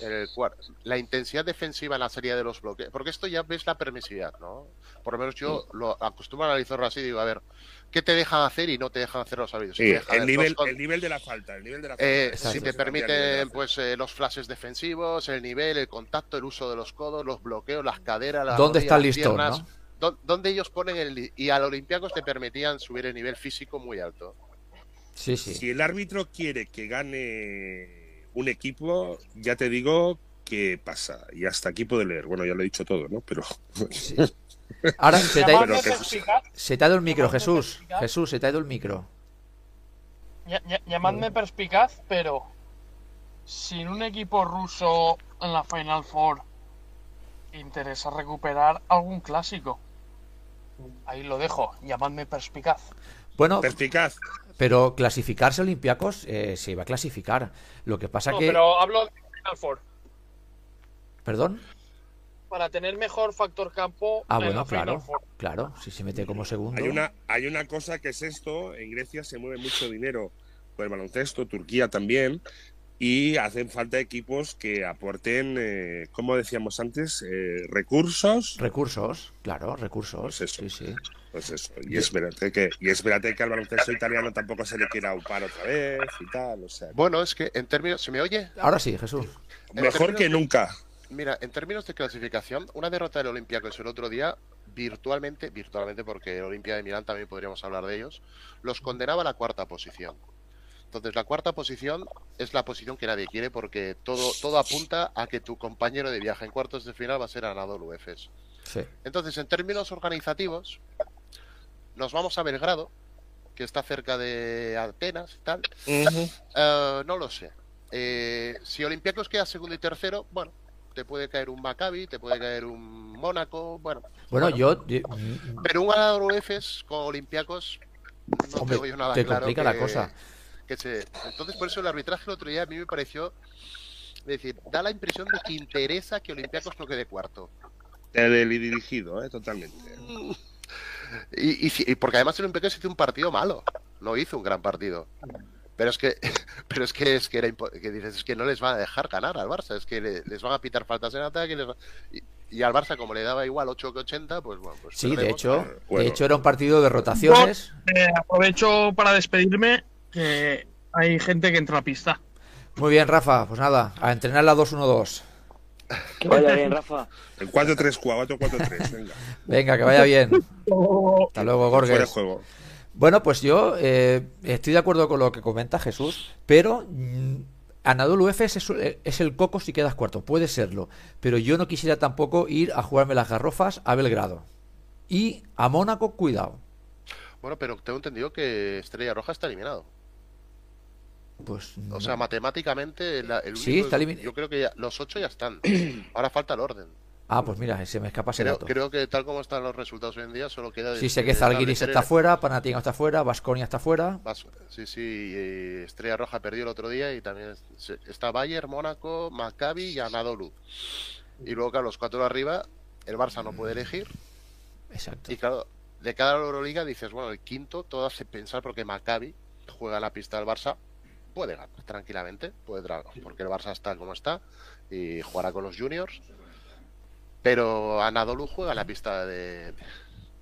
en el cuarto. La intensidad defensiva en la serie de los bloques, porque esto ya ves la permisividad, ¿no? Por lo menos yo lo acostumbro a analizarlo así, digo, a ver, ¿qué te dejan hacer y no te dejan hacer los árbitros? Sí, el, nivel, con- el nivel de la falta, el nivel de la falta. eh, Exacto. si te el permiten falta. pues eh, los flashes defensivos, el nivel, el contacto, el uso de los codos, los bloqueos, las caderas, las ¿Dónde rodillas, está el las listón, piernas, no? Donde ellos ponen el y al Olympiacos te permitían subir el nivel físico muy alto. Sí, sí. Si el árbitro quiere que gane un equipo, ya te digo que pasa. Y hasta aquí puede leer. Bueno, ya lo he dicho todo, ¿no? Pero Sí. Ahora se te, ha, Pero que- se te ha ido el micro, Jesús. perspicaz. Jesús, se te ha ido el micro. ll- ll- llamadme perspicaz, pero sin un equipo ruso en la Final Four interesa recuperar algún clásico. Ahí lo dejo, llamadme perspicaz. Bueno, perspicaz. pero clasificarse Olympiacos eh, se iba a clasificar. Lo que pasa No, que. pero hablo de Final Four. Perdón. Para tener mejor factor campo Ah, en bueno, Final claro. Four. Claro, si se mete como segundo. Hay una, hay una cosa que es esto. En Grecia se mueve mucho dinero por el baloncesto, Turquía también. Y hacen falta equipos que aporten, eh, como decíamos antes, eh, recursos. Recursos, claro, recursos. Pues eso. Sí, sí. Pues eso. Y espérate que, y espérate que al baloncesto italiano tampoco se le quiera upar otra vez y tal. O sea, Bueno, es que en términos, ¿se me oye? Ahora sí, Jesús. Mejor que de- nunca. Mira, en términos de clasificación, una derrota del Olympiacos el otro día, virtualmente, virtualmente porque el Olimpia de Milán también podríamos hablar de ellos, los condenaba a la cuarta posición. Entonces, la cuarta posición es la posición que nadie quiere porque todo, todo apunta a que tu compañero de viaje en cuartos de final va a ser Anadolu Efes. Sí. Entonces, en términos organizativos, nos vamos a Belgrado, que está cerca de Atenas y tal. Eh, no lo sé. Eh, si Olympiacos queda segundo y tercero, bueno, te puede caer un Maccabi, te puede caer un Mónaco, bueno. Bueno, Bueno. yo. Pero un ganador Efes con Olympiacos no Hombre, yo nada te claro complica que- la cosa. Que se- Entonces, por eso el arbitraje el otro día a mí me pareció. Es decir, da la impresión de que interesa que Olympiacos no quede cuarto. Teledirigido, ¿eh? totalmente. Y, y porque además el Olympiacos hizo un partido malo, no hizo un gran partido. Pero es que, pero es que es que era que dices, es que no les van a dejar ganar al Barça, es que le- les van a pitar faltas en ataque les va- y, y al Barça como le daba igual 8 que 80, pues bueno, pues Sí, de hecho, Bueno. de hecho era un partido de rotaciones. Eh, aprovecho para despedirme, que hay gente que entra a pista. Muy bien, Rafa. Pues nada, a entrenar la 2-1-2. Que vaya bien, Rafa. El 4-3-4, 4-4-3, venga. Venga, que vaya bien. Hasta luego, Gorges. juego. Bueno, pues yo eh, estoy de acuerdo con lo que comenta Jesús, pero mm, Anadolu Efes es, es el coco si quedas cuarto, puede serlo, pero yo no quisiera tampoco ir a jugarme las garrofas a Belgrado. Y a Mónaco, cuidado. Bueno, pero tengo entendido que Estrella Roja está eliminado. Pues O sea, matemáticamente la- el Sí, está yo creo que ya- los 8 ya están. Ahora falta el orden. Ah, pues mira, se me escapa ese Creo, dato. creo que tal como están los resultados hoy en día, solo queda. Sí, sé que eh, Zalgiris está el- fuera, Panathinaikos está fuera, Vasconia está fuera. Vas- Sí, sí, y Estrella Roja perdió el otro día y también está Bayern, Mónaco, Maccabi y Anadolu. Y luego, claro, los cuatro de arriba, el Barça no puede elegir. Exacto. Y claro, de cada Euroliga dices, bueno, el quinto todo hace pensar porque Maccabi juega en la pista del Barça, puede ganar tranquilamente, puede tra- porque el Barça está como está y jugará con los juniors. Pero Anadolu juega en la pista de,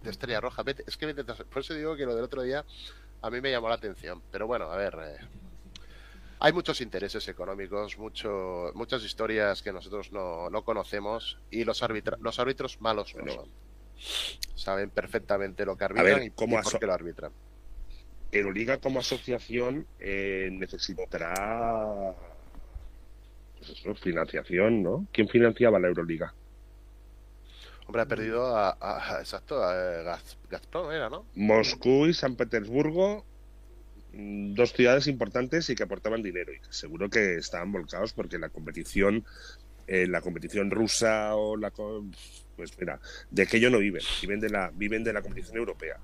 de Estrella Roja. Vete- es que vete tras- por eso digo que lo del otro día a mí me llamó la atención. Pero bueno, a ver, eh, hay muchos intereses económicos, mucho, muchas historias que nosotros no, no conocemos y los, arbitra- los árbitros malos no son. Saben perfectamente lo que arbitran ver, y, ¿cómo y por qué lo arbitran. Euroliga como asociación eh, necesitará pues eso, financiación, ¿no? ¿Quién financiaba la Euroliga? Hombre, ha perdido a, a- a- exacto, a Gaz- Gazprom, era, ¿no? Moscú y San Petersburgo, mm, dos ciudades importantes y que aportaban dinero y seguro que estaban volcados porque la competición, eh, la competición rusa o la pues mira, de aquello no viven, viven de la, viven de la competición europea.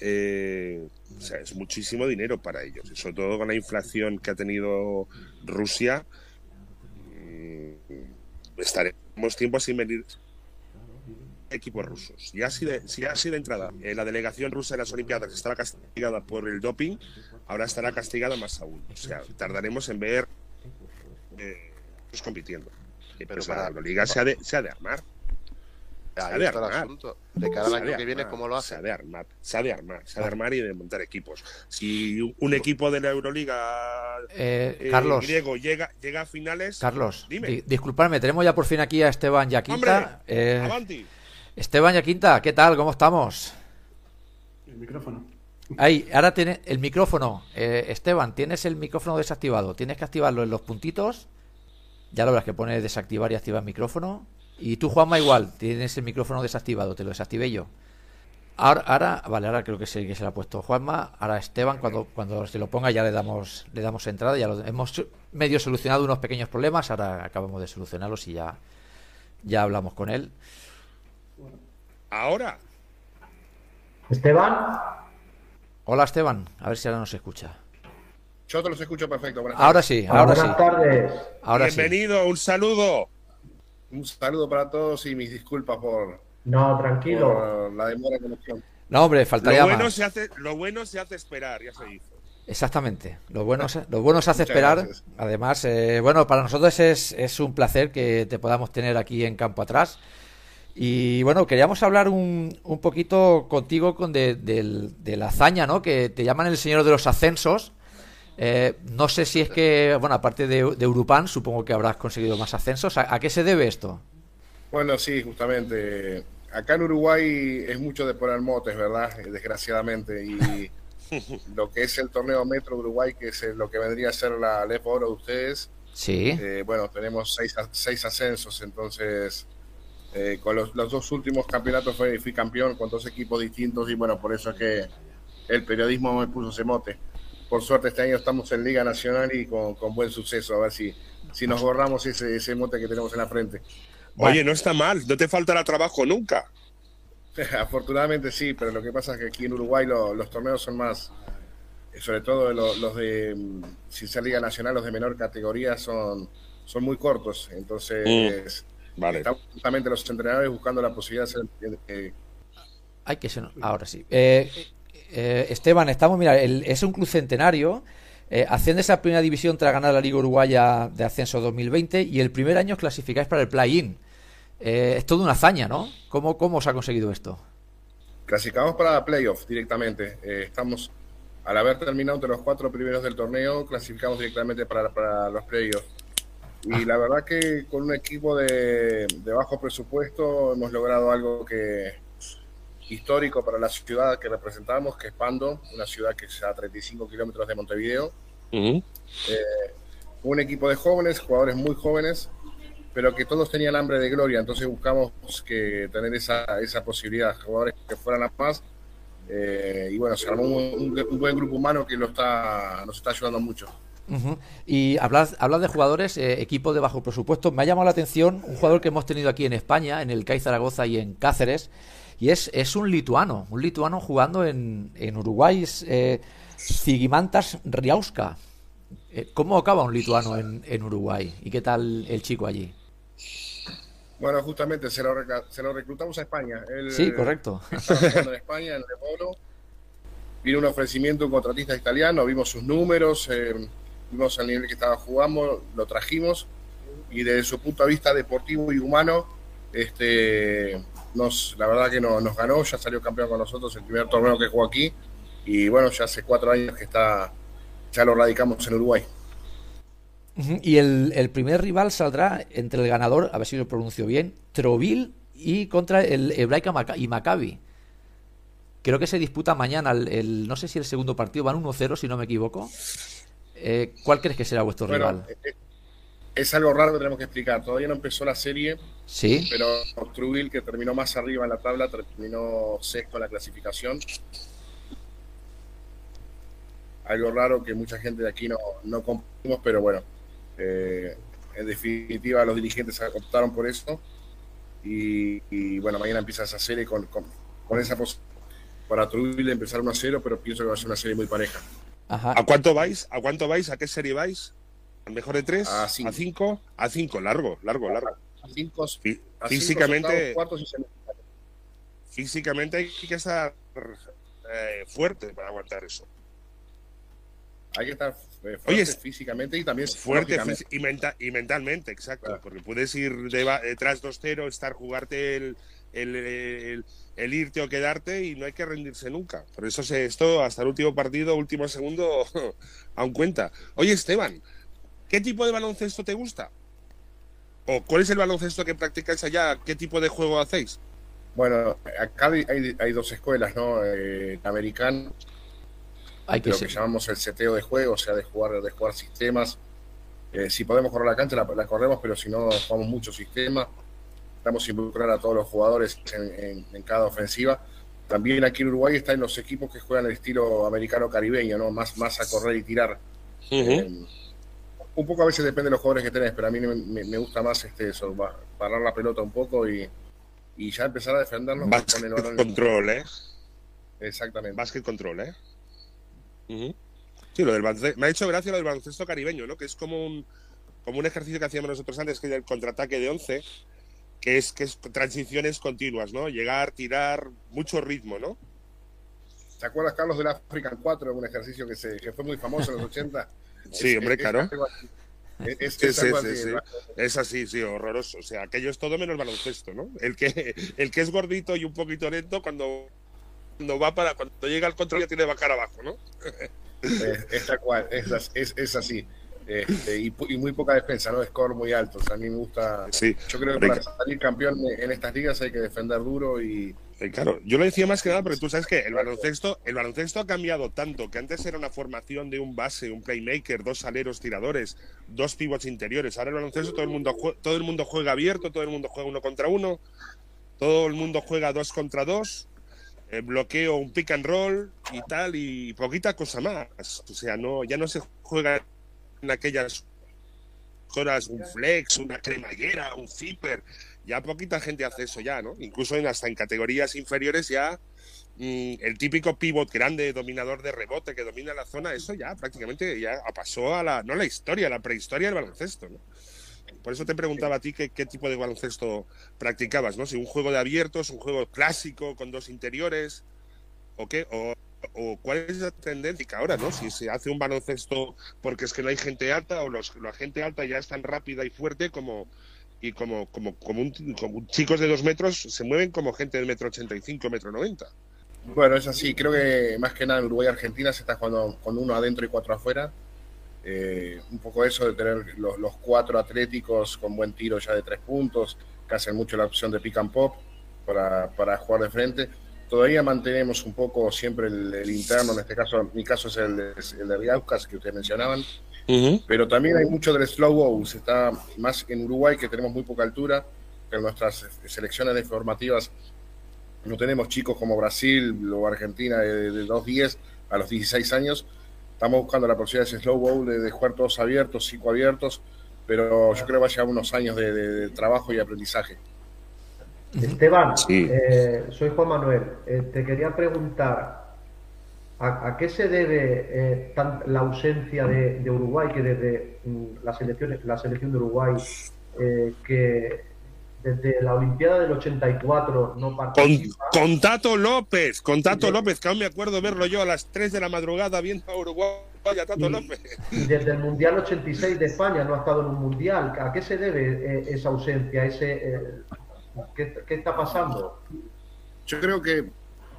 Eh, o sea, es muchísimo dinero para ellos, y sobre todo con la inflación que ha tenido Rusia. mm, Estaremos tiempo sin venir equipos rusos. Y así de, si así de entrada, eh, la delegación rusa de las Olimpiadas estaba castigada por el doping, ahora estará castigada más aún. O sea, tardaremos en ver eh, pues compitiendo. Pero pues para- la Euroliga se ha de, se ha de armar. Se ha Ahí de está el armar. asunto. De cara al Se ha año de que viene, armar, ¿cómo lo Se hace? ha de armar, se ha de armar, se ha de armar y de montar equipos. Si un- equipo de la Euroliga Eh, eh, Carlos, griego llega, llega a finales, Carlos, dime. di- disculpadme, tenemos ya por fin aquí a Esteban Yaquinta. ¡Hombre! Eh, avanti. Esteban Yaquinta, ¿qué tal? ¿Cómo estamos? El micrófono. Ahí, ahora tiene el micrófono. Eh, Esteban, tienes el micrófono desactivado. Tienes que activarlo en los puntitos. Ya lo verás que pone desactivar y activar micrófono. Y tú, Juanma, igual. Tienes el micrófono desactivado. Te lo desactivé yo. Ahora, ahora vale, ahora creo que sí que se lo ha puesto Juanma. Ahora Esteban, cuando, cuando se lo ponga ya le damos, le damos entrada. Ya lo, hemos medio solucionado unos pequeños problemas. Ahora acabamos de solucionarlos y ya, ya hablamos con él. Ahora, Esteban, Hola Esteban, a ver si ahora nos escucha. Yo te los escucho perfecto. Buenas Ahora sí, ahora sí. buenas tardes. Ahora sí. bienvenido, un saludo. Un saludo para todos y mis disculpas por, No, tranquilo. por la demora de conexión. No, hombre, Lo faltaría bueno, más. se hace, lo bueno se hace esperar, ya se hizo. Exactamente. Lo bueno, se- lo bueno se hace Muchas esperar. gracias. Además, eh, bueno, para nosotros es, es un placer que te podamos tener aquí en Campo Atrás. Y bueno, queríamos hablar un, un poquito contigo con de la hazaña, ¿no? Que te llaman el señor de los ascensos. Eh, no sé si es que, bueno, aparte de, de Europan, supongo que habrás conseguido más ascensos. ¿A, a qué se debe esto? Bueno, sí, justamente. Acá en Uruguay es mucho de poner motes, ¿verdad? Eh, Desgraciadamente. Y lo que es el torneo Metro Uruguay, que es eh, lo que vendría a ser la LEP Oro de ustedes, Sí. eh, bueno, tenemos seis, seis ascensos, entonces eh, con los, los dos últimos campeonatos fui, fui campeón con dos equipos distintos y bueno, por eso es que el periodismo me puso ese mote. Por suerte este año estamos en Liga Nacional y con, con buen suceso, a ver si, si nos borramos ese, ese mote que tenemos en la frente. Oye, no está mal, no te faltará trabajo nunca. Afortunadamente sí, pero lo que pasa es que aquí en Uruguay lo- los torneos son más, eh, sobre todo lo- los de, mm, sin ser Liga Nacional, los de menor categoría son, son muy cortos. Entonces, Vale. están justamente los entrenadores buscando la posibilidad de hacer... eh, Ay, que se nos- Ahora sí. Eh, eh, Esteban, estamos, mira, el- es un club centenario. Eh, asciendes a primera división tras ganar la Liga Uruguaya de Ascenso 2020 y el primer año os clasificáis para el play-in. Eh, es toda una hazaña, ¿no? ¿Cómo, ¿Cómo os ha conseguido esto? clasificamos para playoff directamente. Eh, estamos, al haber terminado entre los cuatro primeros del torneo, clasificamos directamente para, para los playoffs. Y la verdad que con un equipo de, de bajo presupuesto hemos logrado algo que histórico para la ciudad que representamos, que es Pando, una ciudad que está a 35 kilómetros de Montevideo. Ujú. Eh, un equipo de jóvenes, jugadores muy jóvenes, pero que todos tenían hambre de gloria, entonces buscamos que tener esa, esa posibilidad, jugadores que fueran a más. eh, y bueno, se armó un, un- un buen grupo humano que lo está, nos está ayudando mucho. Ujú. Y hablas, hablas de jugadores, eh, equipo de bajo presupuesto. Me ha llamado la atención un jugador que hemos tenido aquí en España, en el CAI Zaragoza y en Cáceres, y es, es un lituano, un lituano jugando en, en Uruguay, es, eh, Zigimantas Riauska. Eh, ¿Cómo acaba un lituano en, en Uruguay? ¿Y qué tal el chico allí? Bueno, justamente se lo, se lo reclutamos a España. Él, Sí, correcto. Jugando en España, en Leporo. Vino un ofrecimiento de un contratista italiano, vimos sus números, eh, vimos el nivel que estaba jugando, lo trajimos y desde su punto de vista deportivo y humano, este, nos, la verdad que no- nos ganó, ya salió campeón con nosotros el primer torneo que jugó aquí y bueno, ya hace cuatro años que está, ya lo radicamos en Uruguay. Y el, el primer rival saldrá entre el ganador, a ver si lo pronuncio bien, Trovil y contra el Hebraica y Maccabi. Creo que se disputa mañana el, el- no sé si el segundo partido, van 1-0 si no me equivoco. Eh, ¿Cuál crees que será vuestro Bueno, rival? eh, eh, es algo raro que tenemos que explicar. Todavía no empezó la serie, Sí. pero Truville, que terminó más arriba en la tabla, terminó sexto en la clasificación. Algo raro que mucha gente de aquí no, no compartimos, pero bueno, eh, en definitiva los dirigentes optaron por eso. Y, y, bueno, mañana empieza esa serie con, con, con esa posibilidad para Truville empezar 1 a 0, pero pienso que va a ser una serie muy pareja. Ajá. ¿A cuánto vais? ¿A cuánto vais? ¿A qué serie vais? ¿Al mejor de tres? A ¿A cinco. A cinco, largo, largo, largo. A cinco, a cinco, Físicamente, cuartos y semifinales. físicamente hay que estar eh, fuerte para aguantar eso. Hay que estar eh, fuerte Oye, es- físicamente y también Fuerte y, menta- y mentalmente, exacto. Claro. Porque puedes ir detrás 2-0, estar, jugarte el, el, el- el irte o quedarte y no hay que rendirse nunca. Por eso se, esto, hasta el último partido, último segundo, aún cuenta. Oye, Esteban, ¿qué tipo de baloncesto te gusta? ¿O cuál es el baloncesto que practicáis allá? ¿Qué tipo de juego hacéis? Bueno, acá hay, dos escuelas, ¿no? Eh, la americana, Hay que lo que llamamos el seteo de juego, o sea, de jugar, de jugar sistemas. Eh, si podemos correr la cancha, la, la corremos, pero si no, jugamos mucho sistema. Estamos involucrar a todos los jugadores en, en- en cada ofensiva. También aquí en Uruguay están los equipos que juegan el estilo americano-caribeño, ¿no? Más, más a correr y tirar. Eh, un poco a veces depende de los jugadores que tenés, pero a mí me, me- me gusta más este eso, parar la pelota un poco y, y ya empezar a defendernos con el Basket balón en- control, ¿eh? Exactamente. Basket control, ¿eh? Sí, lo del baloncesto. Me ha hecho gracia lo del baloncesto caribeño, ¿no? Que es como un, como un ejercicio que hacíamos nosotros antes, que es el contraataque de 11, que es, que es transiciones continuas, ¿no? Llegar, tirar, mucho ritmo, ¿no? ¿Te acuerdas, Carlos, del African 4? Un ejercicio que, se, que fue muy famoso en los 80. Sí, Es- hombre, claro. Es, así. Es- Sí, horroroso. O sea, aquello es todo menos baloncesto, ¿no? El que, el que es gordito y un poquito lento, cuando, cuando va para, cuando llega al control ya tiene cara abajo, ¿no? Es, es tal cual, es así. Este, y, y muy poca defensa, ¿no? Score muy alto. O sea, a mí me gusta. Sí. Yo creo que para salir campeón en estas ligas hay que defender duro y. Eh, Claro, yo lo decía más que nada porque tú sabes que el baloncesto, el baloncesto ha cambiado tanto que antes era una formación de un base, un playmaker, dos aleros tiradores, dos pivots interiores. Ahora el baloncesto todo el mundo todo el mundo juega abierto, todo el mundo juega uno contra uno, todo el mundo juega dos contra dos, eh, bloqueo, un pick and roll y tal y poquita cosa más. O sea, no ya no se juega en aquellas horas un flex, una cremallera, un zipper. Ya poquita gente hace eso ya, ¿no? Incluso en, hasta en categorías inferiores ya mm, el típico pivot grande, dominador de rebote que domina la zona, eso ya prácticamente ya pasó a la, no la historia, la prehistoria del baloncesto, ¿no? Por eso te preguntaba a ti qué, qué tipo de baloncesto practicabas, ¿no? Si un juego de abiertos, un juego clásico con dos interiores, o qué, o cuál es la tendencia ahora, ¿no? Si se hace un baloncesto porque es que no hay gente alta o los, la gente alta ya es tan rápida y fuerte como y como como como, un, chicos de dos metros se mueven como gente de metro ochenta y cinco, metro noventa. Bueno, es así. Creo que más que nada en Uruguay y Argentina se está jugando con uno adentro y cuatro afuera. Eh, un poco eso de tener los, los cuatro atléticos con buen tiro ya de tres puntos, que hacen mucho la opción de pick and pop para, para jugar de frente. Todavía mantenemos un poco siempre el, el interno, en este caso, en mi caso es el, el de Riaucas que ustedes mencionaban, pero también hay mucho del slow bows, está más en Uruguay que tenemos muy poca altura, pero nuestras selecciones formativas no tenemos chicos como Brasil o Argentina de, de 2-10 a los 16 años, estamos buscando la posibilidad de ese slow bowl, de, de jugar todos abiertos, cinco abiertos, pero yo creo que va a llevar unos años de- de trabajo y aprendizaje. Esteban, Sí. eh, soy Juan Manuel. Eh, te quería preguntar, ¿a, a qué se debe eh, tan- la ausencia de, de Uruguay, que desde mm, la, selección, la selección de Uruguay, eh, que desde la Olimpiada del 84 no participa? con Tato López, con Tato López, que aún me acuerdo verlo yo a las 3 de la madrugada viendo a Uruguay a Tato Y- López. Y desde el Mundial 86 de España no ha estado en un Mundial. ¿A qué se debe eh, esa ausencia? Ese, eh, ¿qué, qué está pasando? Yo creo que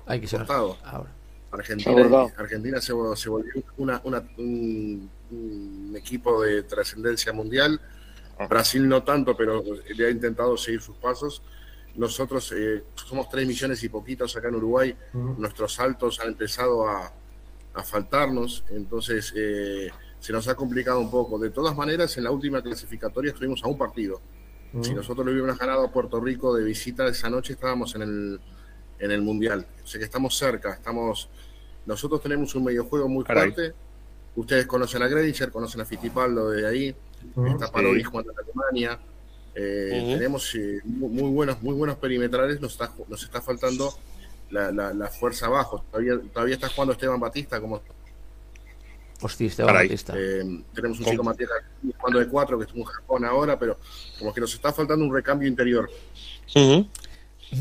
Ay, que se nos- Cortado. ahora. Argentina. Argentina se, vol- se volvió una, una- un, un equipo de trascendencia mundial. Brasil no tanto, pero le ha intentado seguir sus pasos. Nosotros eh, somos 3 millones y poquitos acá en Uruguay. Nuestros saltos han empezado a, a faltarnos, entonces eh, se nos ha complicado un poco. De todas maneras, en la última clasificatoria estuvimos a un partido. Si nosotros le hubiéramos ganado a Puerto Rico de visita esa noche, estábamos en el, en el Mundial. O sea que estamos cerca, estamos... Nosotros tenemos un mediojuego muy Caray. fuerte. Ustedes conocen a Greicher, conocen a Fittipaldo de ahí, Ujú. está Parodi jugando en Alemania. Eh. Tenemos eh, muy, muy buenos, muy buenos perimetrales, nos está, nos está faltando la, la- la fuerza abajo. Todavía, todavía está jugando Esteban Batista como Hostia, Esteban Caray. Batista. eh, tenemos un chico Matías jugando de cuatro que está en Japón ahora, pero como que nos está faltando un recambio interior.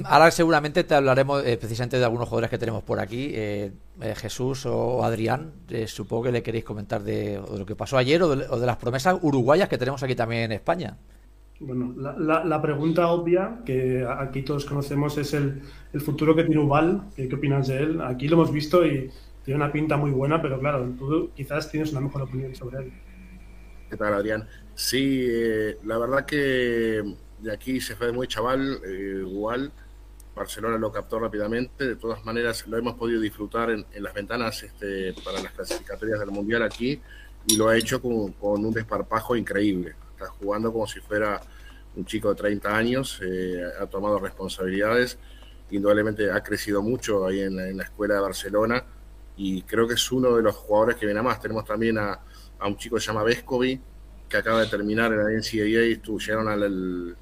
Ahora seguramente te hablaremos eh, precisamente de algunos jugadores que tenemos por aquí, eh, eh, Jesús o Adrián. Eh, supongo que le queréis comentar de, de lo que pasó ayer o de, o de las promesas uruguayas que tenemos aquí también en España. Bueno, la, la- la pregunta obvia que aquí todos conocemos es el, el futuro que tiene Ubal. ¿Qué, qué opinas de él? Aquí lo hemos visto y tiene una pinta muy buena, pero claro, tú quizás tienes una mejor opinión sobre él. ¿Qué tal, Adrián? Sí, eh, la verdad que de aquí se fue muy chaval, eh, igual. Barcelona lo captó rápidamente. De todas maneras, lo hemos podido disfrutar en, en las ventanas este, para las clasificatorias del Mundial aquí y lo ha hecho con, con un desparpajo increíble. Está jugando como si fuera un chico de 30 años, eh, ha tomado responsabilidades, indudablemente ha crecido mucho ahí en en la escuela de Barcelona y creo que es uno de los jugadores que viene a más. Tenemos también a, a un chico que se llama Vescovi, que acaba de terminar en la NCAA, estuvo, llegaron al- al-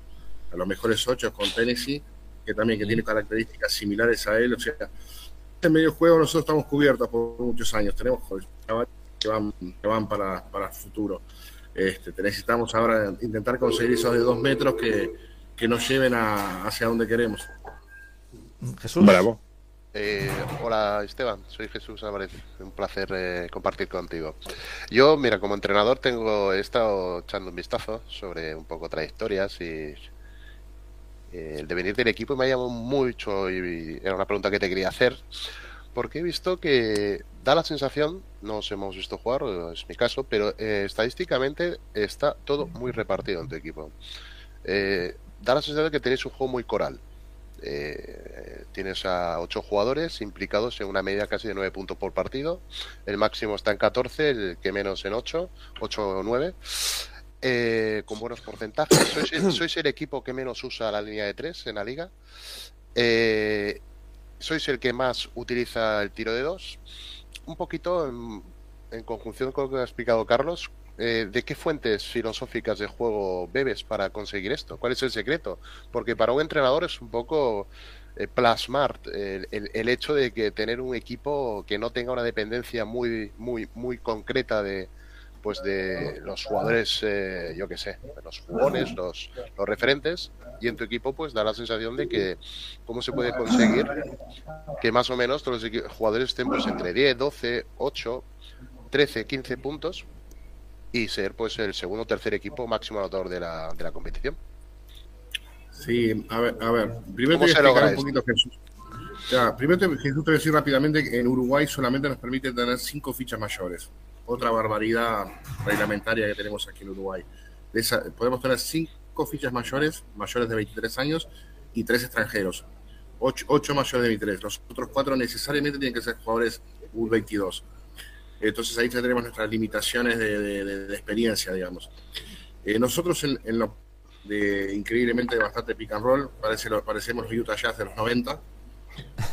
a los mejores ocho con Tennessee, que también que tiene características similares a él. O sea, en medio juego nosotros estamos cubiertos por muchos años, tenemos que van, que van para, para el futuro. Este, necesitamos ahora intentar conseguir esos de dos metros que, que nos lleven a- hacia donde queremos. Jesús. Bravo. Eh, hola Esteban, soy Jesús Álvarez, un placer eh, compartir contigo. Yo, mira, como entrenador tengo, estado echando un vistazo sobre un poco trayectorias y eh, el devenir del equipo y me ha llamado mucho y, era una pregunta que te quería hacer porque he visto que da la sensación, no os hemos visto jugar, es mi caso, pero eh, estadísticamente está todo muy repartido en tu equipo. Eh, da la sensación de que tenéis un juego muy coral. Eh, tienes a 8 jugadores implicados en una media casi de 9 puntos por partido. El máximo está en 14, el que menos en 8, 8 o 9. Eh, con buenos porcentajes. Sois, el- sois el equipo que menos usa la línea de 3 en la liga. Eh, sois el que más utiliza el tiro de 2. Un poquito en, en conjunción con lo que ha explicado Carlos, eh, ¿de qué fuentes filosóficas de juego bebes para conseguir esto? ¿Cuál es el secreto? Porque para un entrenador es un poco eh, plasmar el, el- el hecho de que tener un equipo que no tenga una dependencia muy, muy, muy concreta de pues de los jugadores, eh, yo qué sé, los jugones, los, los referentes, y en tu equipo pues da la sensación de que cómo se puede conseguir que más o menos todos los jugadores estén pues entre 10, 12, 8, 13, 15 puntos y ser pues el segundo o tercer equipo máximo anotador de la, de la competición. Sí, a ver, a ver. Primero ¿Cómo te voy a explicar un poquito, Jesús. Ya, primero te, Jesús te voy a decir rápidamente que en Uruguay solamente nos permite tener cinco fichas mayores. Otra barbaridad reglamentaria que tenemos aquí en Uruguay. De esa- podemos tener cinco fichas mayores, mayores de 23 años, y tres extranjeros. Ocho, ocho mayores de 23. Los otros cuatro necesariamente tienen que ser jugadores U22. Entonces ahí ya tenemos nuestras limitaciones de, de- de- experiencia, digamos. Eh, nosotros en, en lo de increíblemente bastante pick and roll, parece parecemos los Utah Jazz de los 90,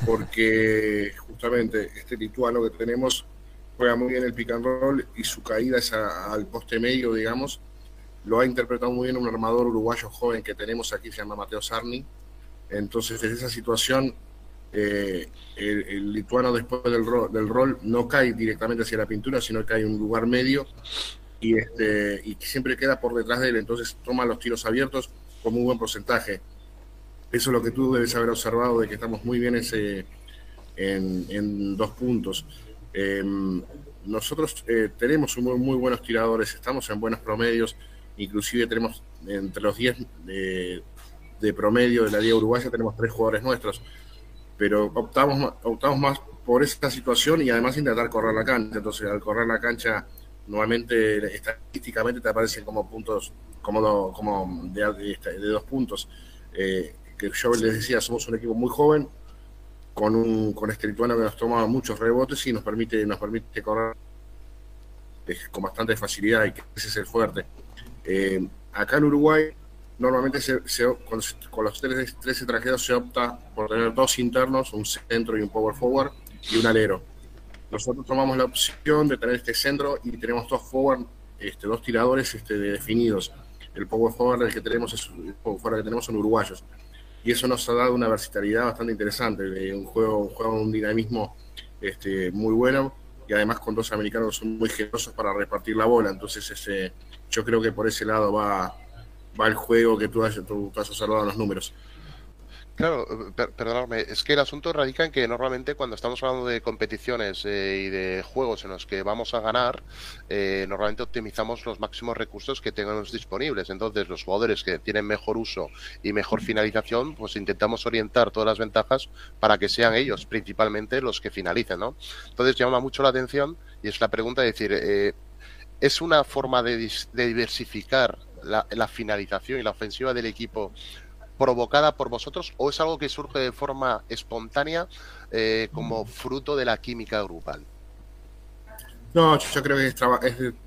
porque justamente este lituano que tenemos juega muy bien el pick and roll y su caída es al poste medio, digamos. Lo ha interpretado muy bien un armador uruguayo joven que tenemos aquí, se llama Mateo Sarni. Entonces, desde esa situación, eh, el, lituano después del rol, del rol no cae directamente hacia la pintura, sino que hay un lugar medio y, este, y siempre queda por detrás de él. Entonces, toma los tiros abiertos con muy buen porcentaje. Eso es lo que tú debes haber observado, de que estamos muy bien ese, en, dos puntos. Em, nosotros eh, tenemos muy, buenos tiradores, estamos en buenos promedios, inclusive tenemos entre los 10 de, promedio de la Liga Uruguaya, tenemos tres jugadores nuestros, pero optamos, optamos más por esta situación y además intentar correr la cancha. Entonces, al correr la cancha, nuevamente estadísticamente te aparecen como puntos como, como de, dos puntos. Eh, que yo les decía, somos un equipo muy joven, con, un, con este lituano que nos toma muchos rebotes y nos permite, nos permite correr con bastante facilidad y que ese es el fuerte. Eh, acá en Uruguay, normalmente con, los tres, tres extranjeros se opta por tener dos internos, un centro y un power forward y un alero. Nosotros tomamos la opción de tener este centro y tenemos dos forward, este, dos tiradores este, definidos. El power forward que tenemos es el power forward que tenemos son uruguayos y eso nos ha dado una versatilidad bastante interesante, un juego, un juego, un dinamismo este, muy bueno y además con dos americanos son muy generosos para repartir la bola, entonces ese, yo creo que por ese lado va, va el juego que tú has, tú, has observado los números. Claro, perdóname, es que el asunto radica en que normalmente cuando estamos hablando de competiciones eh, y de juegos en los que vamos a ganar, eh, normalmente optimizamos los máximos recursos que tengamos disponibles. Entonces, los jugadores que tienen mejor uso y mejor finalización, pues intentamos orientar todas las ventajas para que sean ellos principalmente los que finalicen, ¿no? Entonces, llama mucho la atención y es la pregunta de decir, eh, ¿es una forma de, diversificar la finalización y la ofensiva del equipo provocada por vosotros o es algo que surge de forma espontánea eh, como fruto de la química grupal? No, yo creo que es,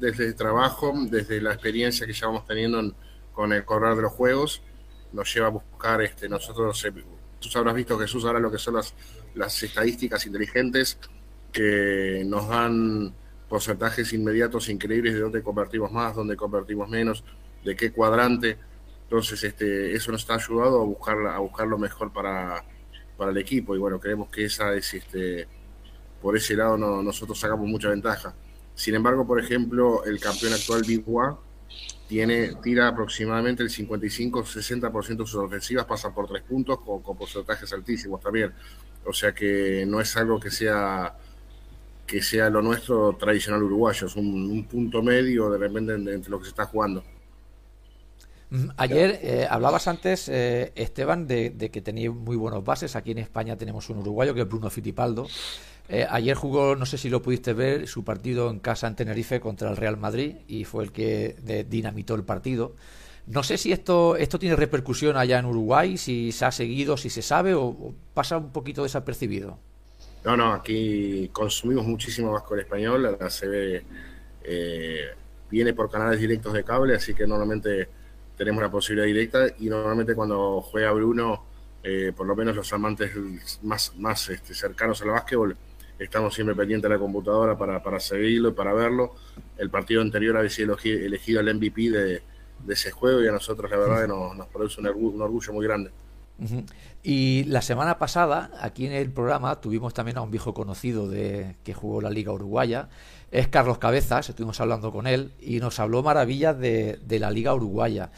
desde el trabajo, desde la experiencia que llevamos teniendo con el correr de los juegos, nos lleva a buscar, este, nosotros, eh, tú habrás visto Jesús ahora lo que son las, las estadísticas inteligentes que nos dan porcentajes inmediatos increíbles de dónde convertimos más, dónde convertimos menos, de qué cuadrante. Entonces, este, eso nos está ayudando a buscar, a buscar lo mejor para, para el equipo. Y bueno, creemos que esa es, este, por ese lado no, nosotros sacamos mucha ventaja. Sin embargo, por ejemplo, el campeón actual Big One tiene, tira aproximadamente el 55-60% de sus ofensivas, pasan por tres puntos con, porcentajes altísimos también. O sea que no es algo que sea que sea lo nuestro tradicional uruguayo, es un, punto medio de repente entre lo que se está jugando. Ayer eh, hablabas antes, eh, Esteban, de, que tenía muy buenos bases. Aquí en España tenemos un uruguayo que es Bruno Fitipaldo. Eh, ayer jugó, no sé si lo pudiste ver, su partido en casa en Tenerife contra el Real Madrid y fue el que dinamitó el partido. No sé si esto, esto tiene repercusión allá en Uruguay, si se ha seguido, si se sabe o, pasa un poquito desapercibido. No, no, aquí consumimos muchísimo vasco español. La CB viene por canales directos de cable, así que normalmente tenemos la posibilidad directa y normalmente cuando juega Bruno, eh, por lo menos los amantes más, más este, cercanos al básquetbol, estamos siempre pendientes de la computadora para, para seguirlo y para verlo. El partido anterior había sido elegido el MVP de, ese juego y a nosotros la verdad nos, nos produce un orgullo, un orgullo muy grande. Y la semana pasada, aquí en el programa, tuvimos también a un viejo conocido de que jugó la Liga Uruguaya, es Carlos Cabezas, estuvimos hablando con él y nos habló maravillas de, la Liga Uruguaya.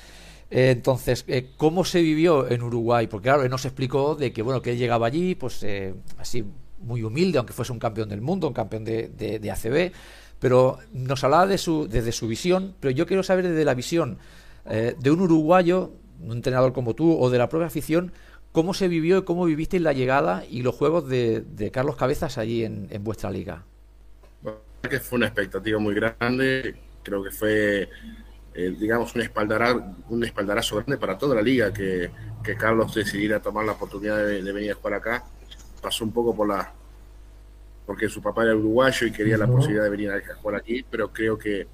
Eh, entonces, eh, ¿cómo se vivió en Uruguay? Porque claro, él nos explicó de que bueno, que él llegaba allí, pues eh, así muy humilde, aunque fuese un campeón del mundo, un campeón de, de, ACB, pero nos hablaba de su, desde su visión, pero yo quiero saber desde la visión de un uruguayo, un entrenador como tú, o de la propia afición, cómo se vivió y cómo vivisteis la llegada y los juegos de, Carlos Cabezas allí en vuestra liga que fue una expectativa muy grande, creo que fue, eh, digamos, un espaldarazo, un espaldarazo grande para toda la liga que, que Carlos decidiera tomar la oportunidad de, venir a jugar acá. Pasó un poco por la porque su papá era uruguayo y quería la posibilidad de venir a jugar aquí, pero creo que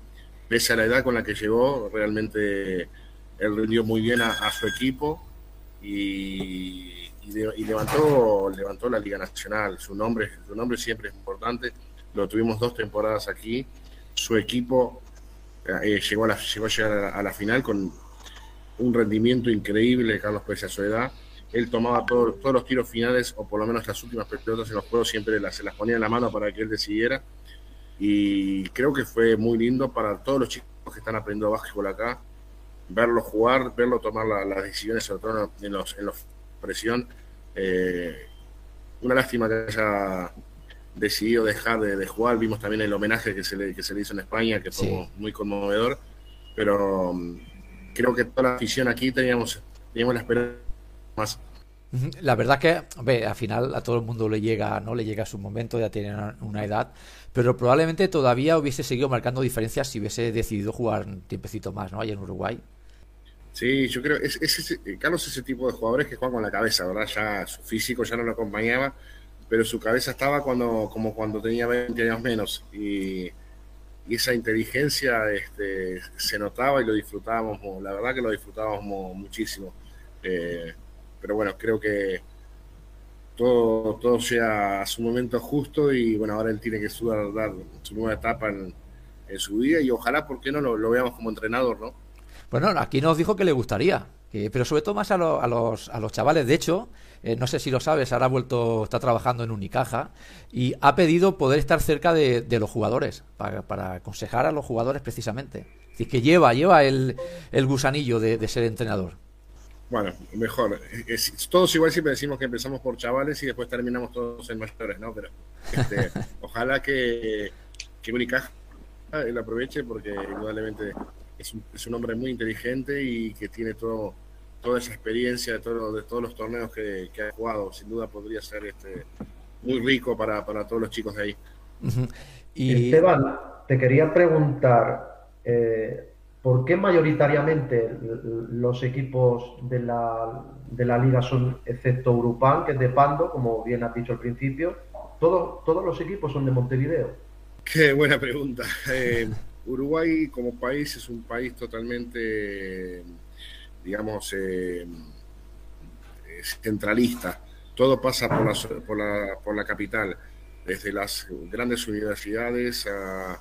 pese a la edad con la que llegó, realmente él rindió muy bien a, su equipo y, y, levantó, levantó la Liga Nacional. Su nombre, su nombre siempre es importante lo tuvimos dos temporadas aquí. Su equipo eh, llegó, a llegó a llegar a la, final con un rendimiento increíble Carlos pese a su edad. Él tomaba todos los tiros finales, o por lo menos las últimas pelotas en los juegos, siempre se las ponía en la mano para que él decidiera. Y creo que fue muy lindo para todos los chicos que están aprendiendo básquetbol acá, verlo jugar, verlo tomar las decisiones, sobre todo en los, en los presión. Eh, una lástima que haya decidido dejar de, jugar. Vimos también el homenaje que se le, que se le hizo en España, que fue muy conmovedor. Pero um, creo que toda la afición aquí teníamos, teníamos la esperanza más. La verdad que, ve, al final a todo el mundo le llega, no le llega su momento, ya tiene una, edad, pero probablemente todavía hubiese seguido marcando diferencias si hubiese decidido jugar un tiempecito más, ¿no? Allá en Uruguay. Sí, yo creo, es, es, Carlos es ese tipo de jugadores que juegan con la cabeza, ¿verdad? Ya su físico ya no lo acompañaba, pero su cabeza estaba cuando, como cuando tenía 20 años menos. Y, esa inteligencia este, se notaba y lo disfrutábamos, la verdad que lo disfrutábamos muchísimo. Eh, pero bueno, creo que todo, todo sea a su momento justo y bueno, ahora él tiene que sudar, dar su nueva etapa en, su vida y ojalá, ¿por qué no lo, lo veamos como entrenador, no? Bueno, aquí nos dijo que le gustaría, pero sobre todo más a, los, a los chavales. De hecho, eh, no sé si lo sabes, ahora ha vuelto, está trabajando en Unicaja y ha pedido poder estar cerca de, los jugadores, para, aconsejar a los jugadores precisamente. Es decir, que lleva, lleva el, gusanillo de, ser entrenador. Bueno, mejor. todos igual siempre decimos que empezamos por chavales y después terminamos todos en mayores, ¿no? Pero este, ojalá que, que Unicaja él aproveche porque indudablemente es un, hombre muy inteligente y que tiene todo, toda esa experiencia de, todo, de todos los torneos que, ha jugado. Sin duda podría ser este, muy rico para, todos los chicos de ahí. y... Esteban, te quería preguntar, eh, ¿por qué mayoritariamente los equipos de la, de la liga son, excepto Urupan, que es de Pando, como bien has dicho al principio, todos, todos los equipos son de Montevideo? Qué buena pregunta. Eh, Uruguay como país es un país totalmente, digamos, eh, centralista. Todo pasa por la, por, la, por la capital, desde las grandes universidades a,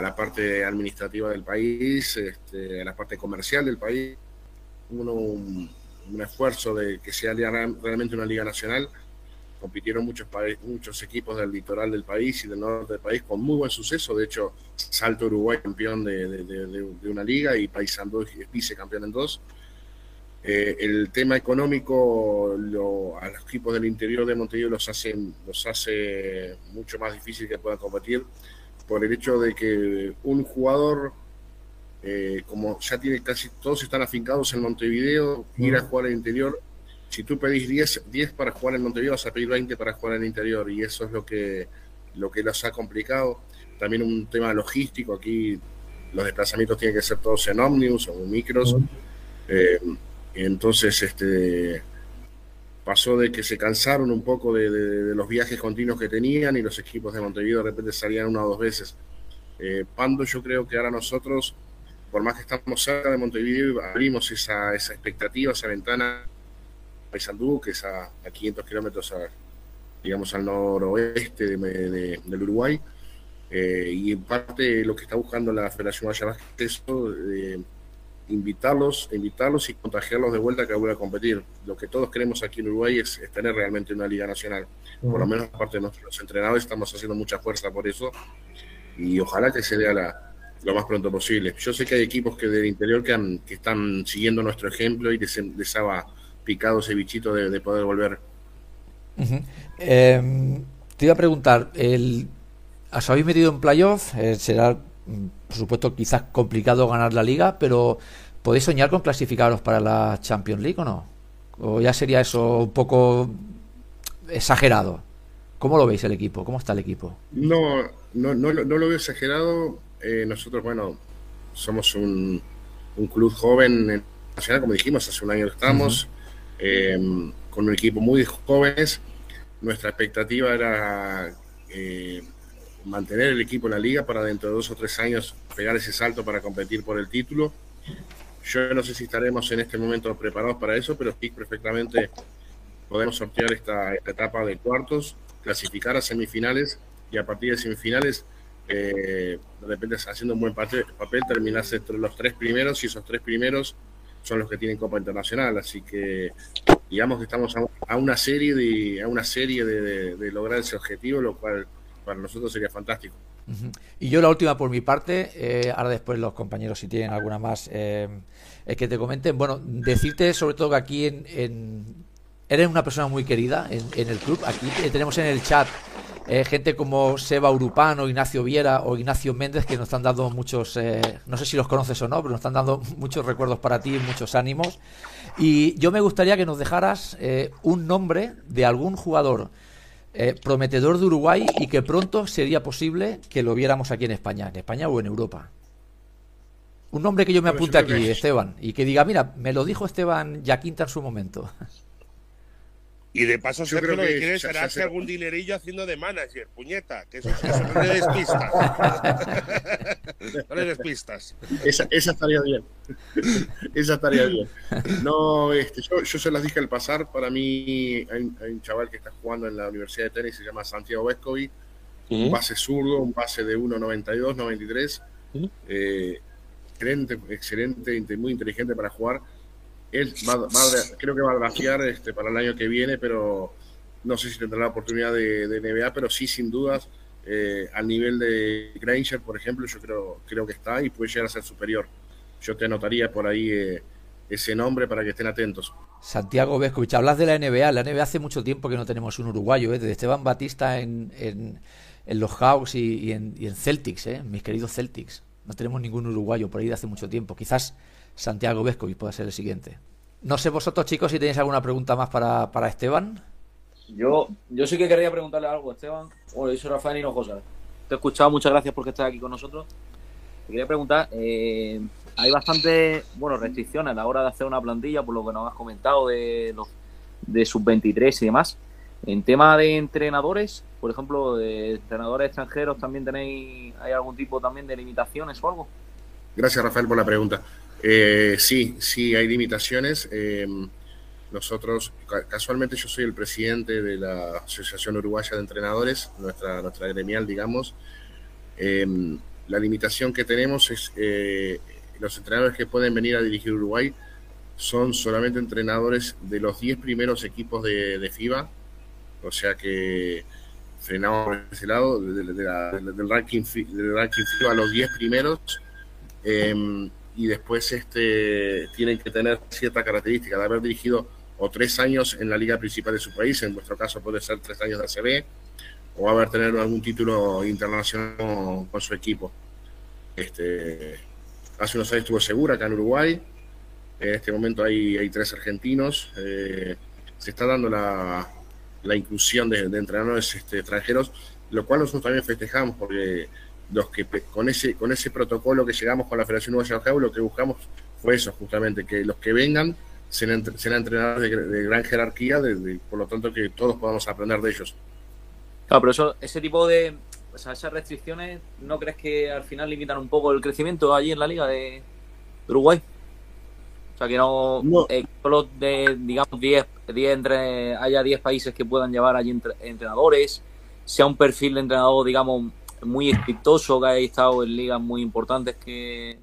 la parte administrativa del país, este, a la parte comercial del país. Uno, un, un esfuerzo de que sea realmente una liga nacional compitieron muchos, muchos equipos del litoral del país y del norte del país con muy buen suceso. De hecho, Salto Uruguay campeón de, una liga y Paysandú es vicecampeón en dos. Eh, el tema económico a los equipos del interior de Montevideo los hace, los hace mucho más difícil que puedan competir por el hecho de que un jugador, eh, como ya tiene casi todos están afincados en Montevideo, ir a jugar al interior si tú pedís 10, 10 para jugar en Montevideo, vas a pedir 20 para jugar en el interior y eso es lo que, lo que los ha complicado. También un tema logístico, aquí los desplazamientos tienen que ser todos en ómnibus o en micros. Eh, entonces, este pasó de que se cansaron un poco de, los viajes continuos que tenían y los equipos de Montevideo de repente salían una o dos veces. Eh, Pando, yo creo que ahora nosotros, por más que estamos cerca de Montevideo, abrimos esa, esa expectativa, esa ventana Paysandú, que es a, 500 kilómetros, digamos, al noroeste de, del Uruguay. Eh, y en parte lo que está buscando la Federación Vaya es eh, invitarlos, invitarlos y contagiarlos de vuelta a que vuelvan a competir. Lo que todos queremos aquí en Uruguay es, tener realmente una liga nacional. Por lo menos parte de nuestros entrenadores estamos haciendo mucha fuerza por eso y ojalá que se dé la, lo más pronto posible. Yo sé que hay equipos que del interior que, que están siguiendo nuestro ejemplo y les, les, picado ese bichito de, poder volver. Em, te iba a preguntar, el, os habéis metido en playoff, eh, será mm, por supuesto quizás complicado ganar la liga, pero ¿podéis soñar con clasificaros para la Champions League o no? ¿O ya sería eso un poco exagerado? ¿Cómo lo veis el equipo? ¿Cómo está el equipo? No, no, no, no lo veo exagerado. Eh, nosotros, bueno, somos un, un club joven en nacional, como dijimos, hace un año estamos. Em, con un equipo muy jóvenes. Nuestra expectativa era eh, mantener el equipo en la liga para dentro de dos o tres años pegar ese salto para competir por el título. Yo no sé si estaremos en este momento preparados para eso, pero sí perfectamente podemos sortear esta, etapa de cuartos, clasificar a semifinales y a partir de semifinales, eh, de repente haciendo un buen papel, terminás entre los tres primeros y esos tres primeros son los que tienen Copa Internacional, así que digamos que estamos a, una serie de a una serie de, lograr ese objetivo, lo cual para nosotros sería fantástico. Y yo la última por mi parte, eh, ahora después los compañeros si tienen alguna más eh, que te comenten. Bueno, decirte sobre todo que aquí en, eres una persona muy querida en, en el club. Aquí tenemos en el chat eh, gente como Seba Urupano, Ignacio Viera o Ignacio Méndez que nos están dando muchos, eh, no sé si los conoces o no, pero nos están dando muchos recuerdos para ti, muchos ánimos. Y yo me gustaría que nos dejaras eh, un nombre de algún jugador prometedor de Uruguay y que pronto sería posible que lo viéramos aquí en España, en España o en Europa. Un nombre que yo me apunte aquí, Esteban, y que diga, mira, me lo dijo Esteban Yaquinta en su momento. Y de paso, Sergio lo que quiere es ganarse algún dinerillo haciendo de manager, puñeta, que eso, no le despistas. no le despistas. Esa, esa estaría bien. esa estaría bien. No, este, yo, yo se las dije al pasar, para mí hay, un chaval que está jugando en la Universidad de Tenis, se llama Santiago Vescovi, un base zurdo, un base de 1.92, 93, eh, excelente, excelente, muy inteligente para jugar él va, creo que va a grafiar este, para el año que viene, pero no sé si tendrá la oportunidad de, de NBA, pero sí, sin dudas, eh, al nivel de Granger, por ejemplo, yo creo, creo que está y puede llegar a ser superior. Yo te anotaría por ahí eh, ese nombre para que estén atentos. Santiago Vescovich, hablas de la NBA. La NBA hace mucho tiempo que no tenemos un uruguayo, ¿eh? desde Esteban Batista en, en, los Hawks y, en, y, en, Celtics, ¿eh? mis queridos Celtics. No tenemos ningún uruguayo por ahí de hace mucho tiempo. Quizás Santiago Vescovi puede ser el siguiente. No sé vosotros, chicos, si tenéis alguna pregunta más para, para Esteban. Yo, yo sí que quería preguntarle algo, Esteban. Bueno, yo soy Rafael Hinojosa. Te he escuchado, muchas gracias por estar aquí con nosotros. Te quería preguntar, eh, hay bastantes bueno, restricciones a la hora de hacer una plantilla, por lo que nos has comentado de los de sub-23 y demás. En tema de entrenadores, por ejemplo, de entrenadores extranjeros, ¿también tenéis, hay algún tipo también de limitaciones o algo? Gracias, Rafael, por la pregunta. Eh, sí, sí, hay limitaciones. Em, nosotros, casualmente yo soy el presidente de la Asociación Uruguaya de Entrenadores, nuestra, nuestra gremial, digamos. Em, la limitación que tenemos es eh, los entrenadores que pueden venir a dirigir Uruguay son solamente entrenadores de los 10 primeros equipos de, FIBA, o sea que frenamos por ese lado, del, ranking, del ranking FIBA a los 10 primeros. Eh, y después este, tienen que tener cierta característica de haber dirigido o tres años en la liga principal de su país, en vuestro caso puede ser tres años de ACB, o haber tenido algún título internacional con su equipo. Este, hace unos años estuvo segura acá en Uruguay, en este momento hay, hay tres argentinos, eh, se está dando la, la inclusión de, entrenadores este, extranjeros, lo cual nosotros también festejamos porque los que con ese con ese protocolo que llegamos con la Federación Uruguaya de lo que buscamos fue eso, justamente, que los que vengan sean, entrenadores de, gran jerarquía, por lo tanto que todos podamos aprender de ellos. Claro, pero eso, ese tipo de, o sea, esas restricciones, ¿no crees que al final limitan un poco el crecimiento allí en la liga de, Uruguay? O sea, que no, eh, solo de, digamos, 10, entre, haya 10 países que puedan llevar allí entrenadores, sea un perfil de entrenador, digamos, muy exitoso, que ha estado en ligas muy importantes que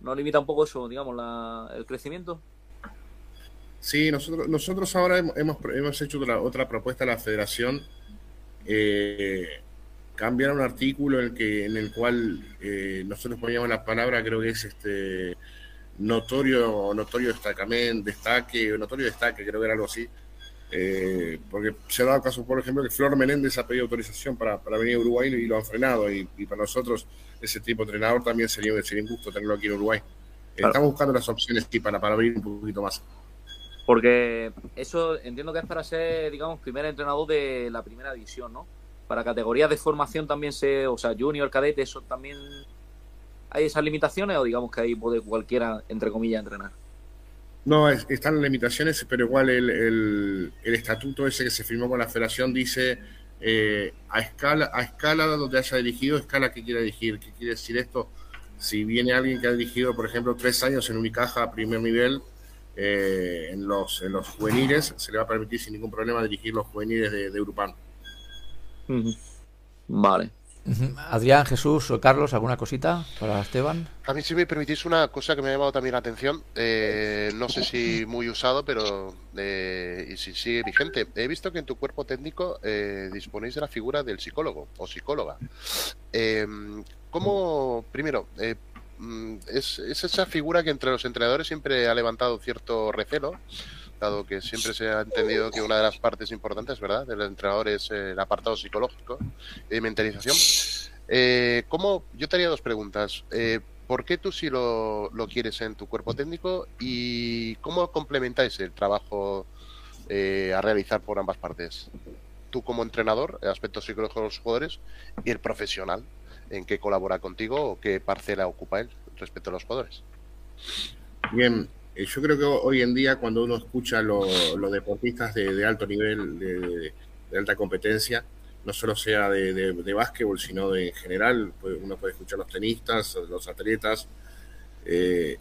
no limita un poco eso, digamos, el crecimiento. Sí, nosotros, nosotros ahora hemos, hemos hecho otra, otra propuesta a la federación, eh, cambiar un artículo en el, que, en el cual eh, nosotros poníamos la palabra, creo que es este notorio, notorio destacamento, destaque, notorio destaque, creo que era algo así, eh, porque se ha dado caso, por ejemplo, que Flor Menéndez ha pedido autorización para, para venir a Uruguay y lo han frenado. Y, para nosotros, ese tipo de entrenador también sería, sería un gusto tenerlo aquí en Uruguay. Estamos buscando las opciones para, para abrir un poquito más. Porque eso entiendo que es para ser, digamos, primer entrenador de la primera división, ¿no? Para categorías de formación también se, o sea, junior, cadete, eso también hay esas limitaciones o digamos que ahí puede cualquiera, entre comillas, entrenar. No, están las limitaciones, pero igual el, estatuto ese que se firmó con la federación dice eh, a escala a escala donde haya dirigido, escala que quiera dirigir. ¿Qué quiere decir esto? Si viene alguien que ha dirigido, por ejemplo, tres años en Unicaja a primer nivel, eh, en, los, en los juveniles, se le va a permitir sin ningún problema dirigir los juveniles de, de Vale. Adrián, Jesús o Carlos, ¿alguna cosita para Esteban? A mí si me permitís una cosa que me ha llamado también la atención, eh, no sé si muy usado, pero eh, y si sigue vigente. He visto que en tu cuerpo técnico eh, disponéis de la figura del psicólogo o psicóloga. ¿Cómo, primero, mm, es, es esa figura que entre los entrenadores siempre ha levantado cierto recelo? Dado que siempre se ha entendido que una de las partes importantes, ¿verdad?, del entrenador es el apartado psicológico y mentalización. Eh, ¿cómo, yo te haría dos preguntas. Eh, ¿Por qué tú sí lo, lo, quieres en tu cuerpo técnico y cómo complementáis el trabajo eh, a realizar por ambas partes? Tú como entrenador, el aspecto psicológico de los jugadores y el profesional, en qué colabora contigo o qué parcela ocupa él respecto a los jugadores. Bien, yo creo que hoy en día cuando uno escucha los deportistas de, alto nivel, de, alta competencia, no solo sea de, básquetbol, sino de en general, pues, uno puede escuchar los tenistas, los atletas, eh,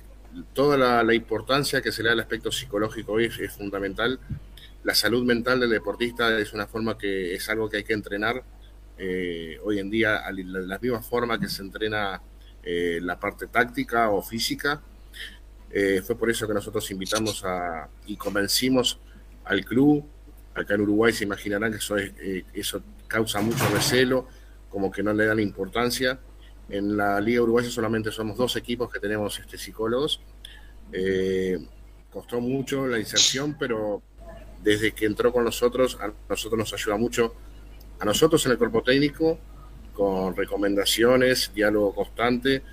toda la, importancia que se le da al aspecto psicológico hoy es, fundamental. La salud mental del deportista es una forma que es algo que hay que entrenar eh, hoy en día, a la, misma forma que se entrena la parte táctica o física, eh, fue por eso que nosotros invitamos a, y convencimos al club. Acá en Uruguay se imaginarán que eso, eh, eso causa mucho recelo, como que no le dan importancia. En la Liga Uruguaya solamente somos dos equipos que tenemos este, psicólogos. Eh, costó mucho la inserción, pero desde que entró con nosotros, a nosotros nos ayuda mucho, a nosotros en el cuerpo técnico, con recomendaciones, diálogo constante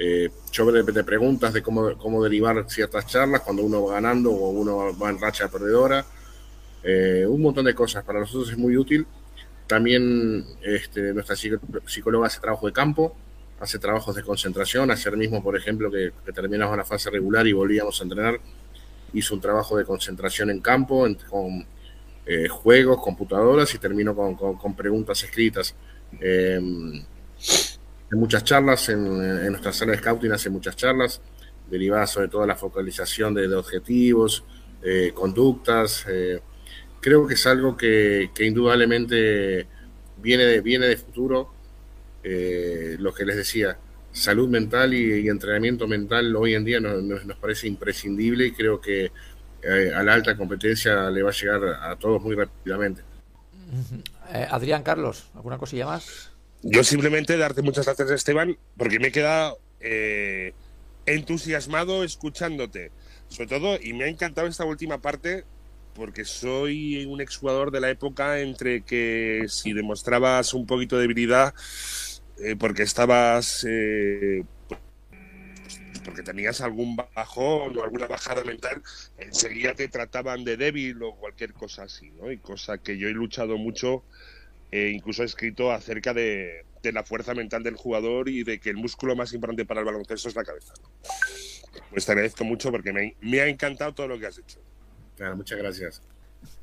eh, yo de preguntas de cómo, cómo derivar ciertas charlas cuando uno va ganando o uno va en racha perdedora. Eh, un montón de cosas. Para nosotros es muy útil. También este, nuestra psicóloga hace trabajo de campo, hace trabajos de concentración. Ayer mismo, por ejemplo, que, terminamos la fase regular y volvíamos a entrenar, hizo un trabajo de concentración en campo, con eh, juegos, computadoras y terminó con, con preguntas escritas. Eh, en muchas charlas, en, nuestra sala de scouting hace muchas charlas derivadas sobre todo la focalización de, objetivos, eh, conductas. Eh, creo que es algo que, indudablemente viene de, viene de futuro. Eh, lo que les decía, salud mental y, entrenamiento mental hoy en día nos, nos, parece imprescindible y creo que a la alta competencia le va a llegar a todos muy rápidamente. Adrián Carlos, ¿alguna cosilla más? Yo simplemente darte muchas gracias, Esteban, porque me he quedado eh, entusiasmado escuchándote. Sobre todo, y me ha encantado esta última parte, porque soy un exjugador de la época entre que si demostrabas un poquito de debilidad, eh, porque estabas. Eh, porque tenías algún bajón o alguna bajada mental, enseguida te trataban de débil o cualquier cosa así, ¿no? Y cosa que yo he luchado mucho e incluso he escrito acerca de, la fuerza mental del jugador y de que el músculo más importante para el baloncesto es la cabeza. Pues te agradezco mucho porque me, ha encantado todo lo que has hecho. Claro, muchas gracias.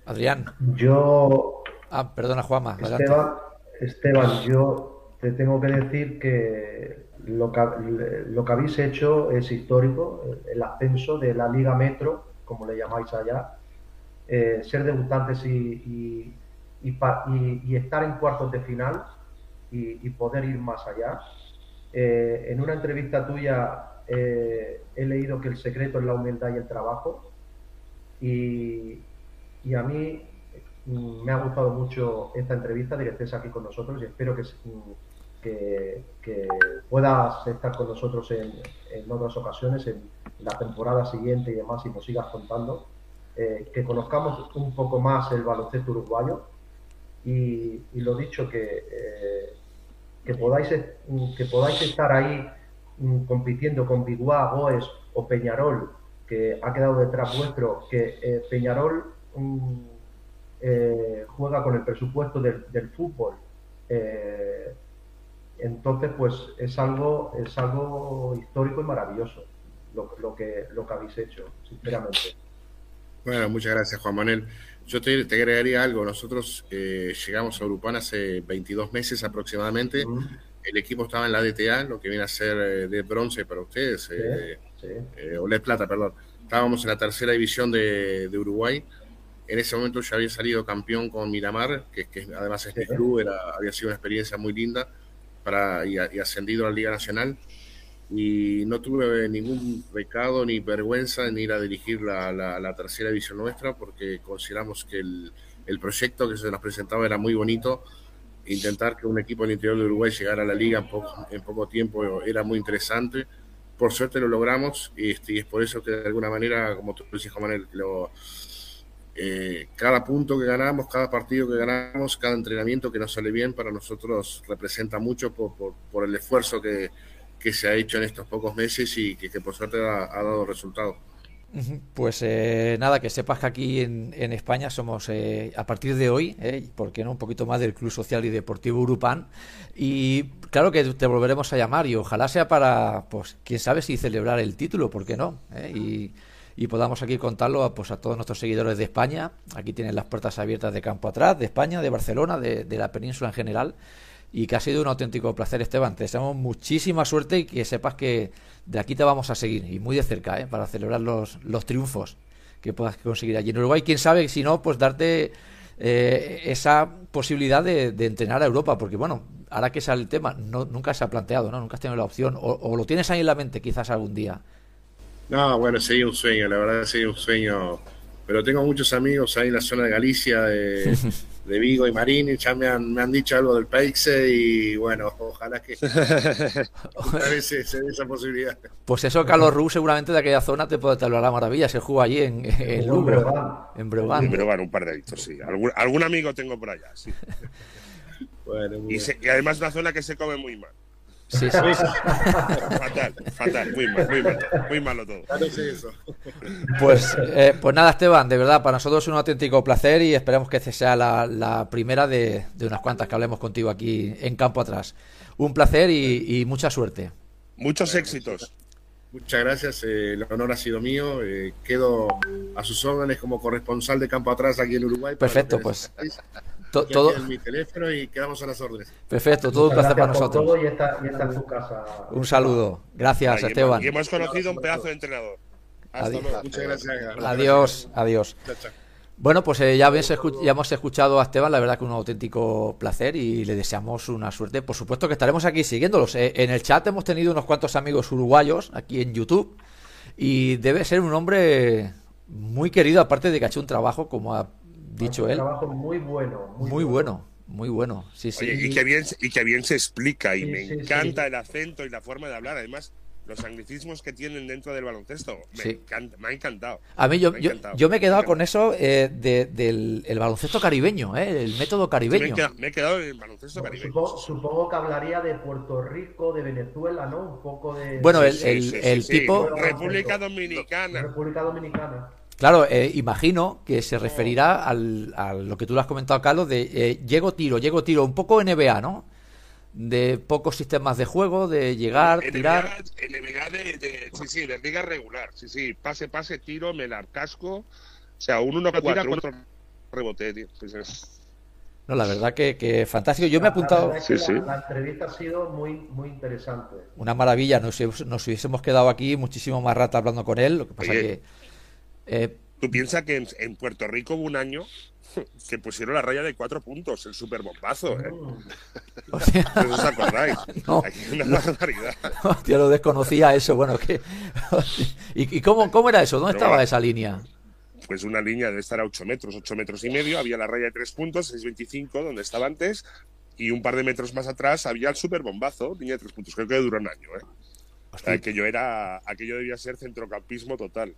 Adrián. Yo. Ah, perdona, Juanma. Esteban, Esteban, yo te tengo que decir que lo, que lo que habéis hecho es histórico, el ascenso de la Liga Metro, como le llamáis allá, eh, ser debutantes y y, estar en cuartos de final y, poder ir más allá. Eh, en una entrevista tuya eh, he leído que el secreto es la humildad y el trabajo y, a mí mm, me ha gustado mucho esta entrevista de que estés aquí con nosotros y espero que, que, puedas estar con nosotros en, otras ocasiones, en la temporada siguiente y demás, y nos sigas contando. Eh, que conozcamos un poco más el baloncesto uruguayo y, lo dicho, que, eh, que, podáis, que podáis estar ahí mm, compitiendo con Biguá, Goes o Peñarol, que ha quedado detrás vuestro, que eh, Peñarol mm, eh, juega con el presupuesto del, fútbol. entonces, pues es algo, es algo histórico y maravilloso lo, lo, que, lo que habéis hecho, sinceramente. Bueno, muchas gracias, Juan Manuel. Yo te, agregaría algo. Nosotros eh, llegamos a Urupán hace 22 meses aproximadamente. El equipo estaba en la DTA, lo que viene a ser eh, de bronce para ustedes, eh, o de plata, perdón. Estábamos en la tercera división de, Uruguay En ese momento ya había salido campeón con Miramar, que, que además este club era, había sido una experiencia muy linda para, y, y ascendido a la Liga Nacional y no tuve ningún pecado ni vergüenza en ir a dirigir la, la, tercera división nuestra porque consideramos que el, el, proyecto que se nos presentaba era muy bonito. Intentar que un equipo del interior de Uruguay llegara a la liga en poco, en poco tiempo era muy interesante. Por suerte lo logramos este, y es por eso que de alguna manera, como tú Juan Manuel, lo, eh, cada punto que ganamos, cada partido que ganamos, cada entrenamiento que nos sale bien para nosotros representa mucho por, por, por el esfuerzo que, que se ha hecho en estos pocos meses y que, por suerte ha, dado resultados. Pues eh, nada, que sepas que aquí en, España somos, eh, a partir de hoy, eh, porque no un poquito más del Club Social y Deportivo Urupán, y claro que te volveremos a llamar y ojalá sea para, pues, quién sabe si celebrar el título, ¿por qué no? Y, podamos aquí contarlo a, pues, a todos nuestros seguidores de España. Aquí tienen las puertas abiertas de campo atrás, de España, de Barcelona, de la península en general y que ha sido un auténtico placer, Esteban. Te deseamos muchísima suerte y que sepas que de aquí te vamos a seguir y muy de cerca ¿eh? para celebrar los, los triunfos que puedas conseguir allí en Uruguay. Quién sabe, si no, pues darte eh, esa posibilidad de, entrenar a Europa, porque bueno, ahora que sale el tema, no, nunca se ha planteado, ¿no? Nunca has tenido la opción, o, lo tienes ahí en la mente quizás algún día. No, bueno, sería un sueño, la verdad sería un sueño, pero tengo muchos amigos ahí en la zona de Galicia, de, de Vigo y Marín, ya me han, me han dicho algo del Peixe y bueno, ojalá que a veces se dé esa posibilidad. Pues eso, Carlos Rú, seguramente de aquella zona te puede hablar la maravilla. Se juega allí en, en Lugo, en Breogán. En Breogán, un par de años, sí. Algún, algún, amigo tengo por allá, sí. bueno, y, se, y además una zona que se come muy mal. Sí, sí. fatal, fatal, muy mal, muy malo, muy malo todo. Pues, eh, pues nada, Esteban, de verdad, para nosotros es un auténtico placer y esperamos que esta sea la, primera de, unas cuantas que hablemos contigo aquí en Campo Atrás. Un placer y, mucha suerte. Muchos éxitos. Muchas gracias, eh, el honor ha sido mío. Eh, quedo a sus órdenes como corresponsal de Campo Atrás aquí en Uruguay. Perfecto, pues todo mi teléfono y quedamos a las órdenes. Perfecto, todo un placer para nosotros. y está, en su casa. Un saludo. Gracias, Esteban. Y hemos conocido un pedazo de entrenador. adiós. Muchas gracias. Adiós, adiós. Bueno, pues eh, ya, ya, hemos escuchado a Esteban, la verdad que un auténtico placer y le deseamos una suerte. Por supuesto que estaremos aquí siguiéndolos. Eh, en el chat hemos tenido unos cuantos amigos uruguayos aquí en YouTube y debe ser un hombre muy querido, aparte de que ha hecho un trabajo como ha dicho él. trabajo muy bueno. Muy, bueno. Muy bueno, sí, sí. y, que bien, y que bien se explica, y me encanta el acento y la forma de hablar. Además, los anglicismos que tienen dentro del baloncesto. Me, me ha encantado. A mí, yo, me, yo, me he quedado con eso eh, del el baloncesto caribeño, eh, el método caribeño. me, he quedado, en el baloncesto caribeño. Supongo, que hablaría de Puerto Rico, de Venezuela, ¿no? Un poco de. Bueno, el, el tipo. República Dominicana. República Dominicana. Claro, eh, imagino que se referirá al, a lo que tú le has comentado, Carlos, de eh, llego tiro, llego tiro, un poco NBA, ¿no? De pocos sistemas de juego, de llegar, tirar. NBA de, sí, sí, de liga regular, sí, sí, pase, pase, tiro, me la casco, o sea, un 1-4, rebote, tío. No, la verdad que, que fantástico. Yo me he apuntado. Sí, sí. La, entrevista ha sido muy, muy interesante. Una maravilla. Nos, nos hubiésemos quedado aquí muchísimo más rato hablando con él. Lo que pasa que eh, Tú piensas que en, Puerto Rico hubo un año que pusieron la raya de cuatro puntos, el super bombazo, ¿eh? os acordáis? No, una barbaridad. Hostia, lo desconocía eso. Bueno, que ¿Y, cómo, cómo, era eso? ¿Dónde estaba esa línea? Pues una línea de estar a 8 metros, 8 metros y medio. Había la raya de tres puntos, 6.25, donde estaba antes. Y un par de metros más atrás había el super bombazo, línea de tres puntos. Creo que duró un año, ¿eh? aquello, era, aquello debía ser centrocampismo total.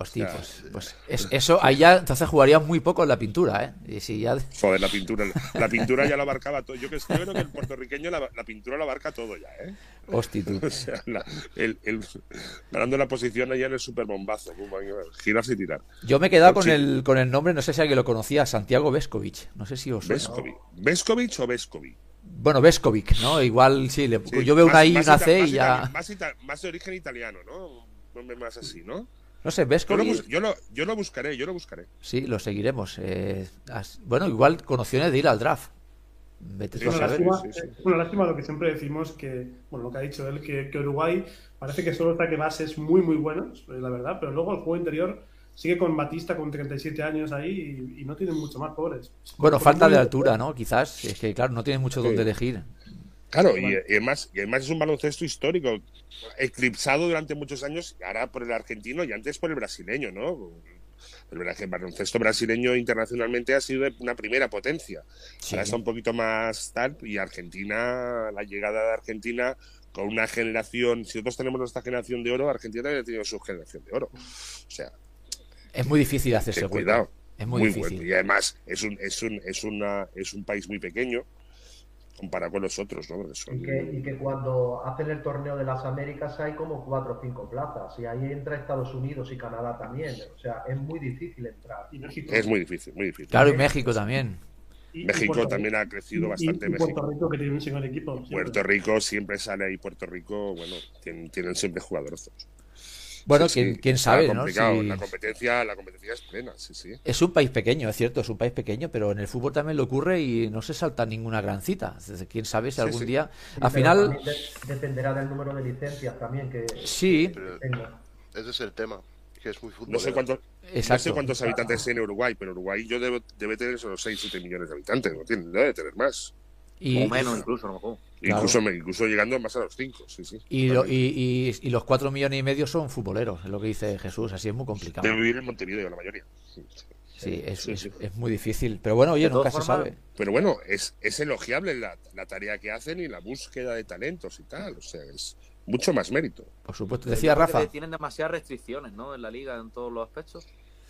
Hostia, pues, pues eso, ahí ya entonces jugaría muy poco en la pintura, ¿eh? Y si ya... Joder, la pintura, la pintura ya lo abarcaba todo. Yo, que, creo que el puertorriqueño la, pintura lo abarca todo ya, ¿eh? Hostia, tú. O sea, el, ganando la posición allá en el superbombazo, girarse y tirar. Yo me he quedado con el, con el nombre, no sé si alguien lo conocía, Santiago Vescovic. No sé si os Vescovic. ¿Vescovic o Vescovic? Bueno, Vescovic, ¿no? Igual sí, yo veo una I y una C y ya. Más, de origen italiano, ¿no? Más así, ¿no? No sé, ves yo lo, yo, lo, yo lo, buscaré, yo lo buscaré. Sí, lo seguiremos. Eh, bueno, igual con opciones de ir al draft. Vete una, lástima, una lástima lo que siempre decimos que, bueno, lo que ha dicho él, que, Uruguay parece que solo ataque bases muy, muy buenos, la verdad, pero luego el juego interior sigue con Batista con 37 años ahí y, no tienen mucho más, pobres. Bueno, falta de altura, ¿no? Quizás, es que claro, no tienen mucho donde elegir. Claro, y, además, y además es un baloncesto histórico, eclipsado durante muchos años, ahora por el argentino y antes por el brasileño, ¿no? El baloncesto brasileño internacionalmente ha sido una primera potencia. Ahora está un poquito más tal, y Argentina, la llegada de Argentina con una generación, si nosotros tenemos nuestra generación de oro, Argentina también ha tenido su generación de oro. O sea, es muy difícil hacerse cuidado. Es muy, difícil. Y además es un, es un, es una, es un país muy pequeño comparado con los otros, ¿no? y, que, y, que, cuando hacen el torneo de las Américas hay como cuatro o cinco plazas y ahí entra Estados Unidos y Canadá también. O sea, es muy difícil entrar. Es muy difícil, muy difícil. Claro, y México también. México también ha crecido bastante. Puerto Rico, que tiene un equipo. Puerto Rico siempre sale ahí. Puerto Rico, bueno, tienen, tienen siempre jugadores. Bueno, quién, sabe, ¿no? La competencia, la competencia es plena, sí, sí. Es un país pequeño, es cierto, es un país pequeño, pero en el fútbol también lo ocurre y no se salta ninguna gran cita. Quién sabe si algún día. al final. dependerá del número de licencias también que. Sí. ese es el tema. Que es muy no sé, cuántos, no sé cuántos habitantes tiene Uruguay, pero Uruguay yo debe, debe tener solo 6, 7 millones de habitantes, no tiene, debe tener más. Y, o menos incluso, a lo mejor. Incluso, incluso llegando más a los 5, sí, sí. Y, y, y, los 4 millones y medio son futboleros, es lo que dice Jesús, así es muy complicado. Debe vivir en Montevideo la mayoría. Sí, es, es, muy difícil. Pero bueno, oye, nunca se sabe. Pero bueno, es, es elogiable la, la, tarea que hacen y la búsqueda de talentos y tal. O sea, es mucho más mérito. Por supuesto. Decía Rafa. Tienen demasiadas restricciones, ¿no? En la liga, en todos los aspectos.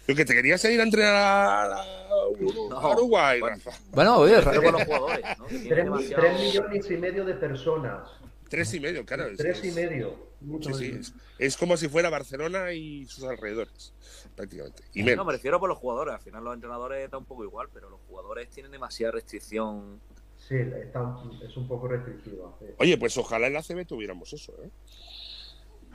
Yo que te querías ir a entrenar a, Uruguay, bueno, Rafa. Bueno, oye, Rafa. los jugadores, ¿no? Tres, millones y medio de personas. Tres y medio, claro. Tres y medio. sí, sí, es, es, como si fuera Barcelona y sus alrededores, prácticamente. Y no, me refiero por los jugadores. Al final los entrenadores están un poco igual, pero los jugadores tienen demasiada restricción. Sí, es un poco restrictiva. Oye, pues ojalá en la CB tuviéramos eso, ¿eh?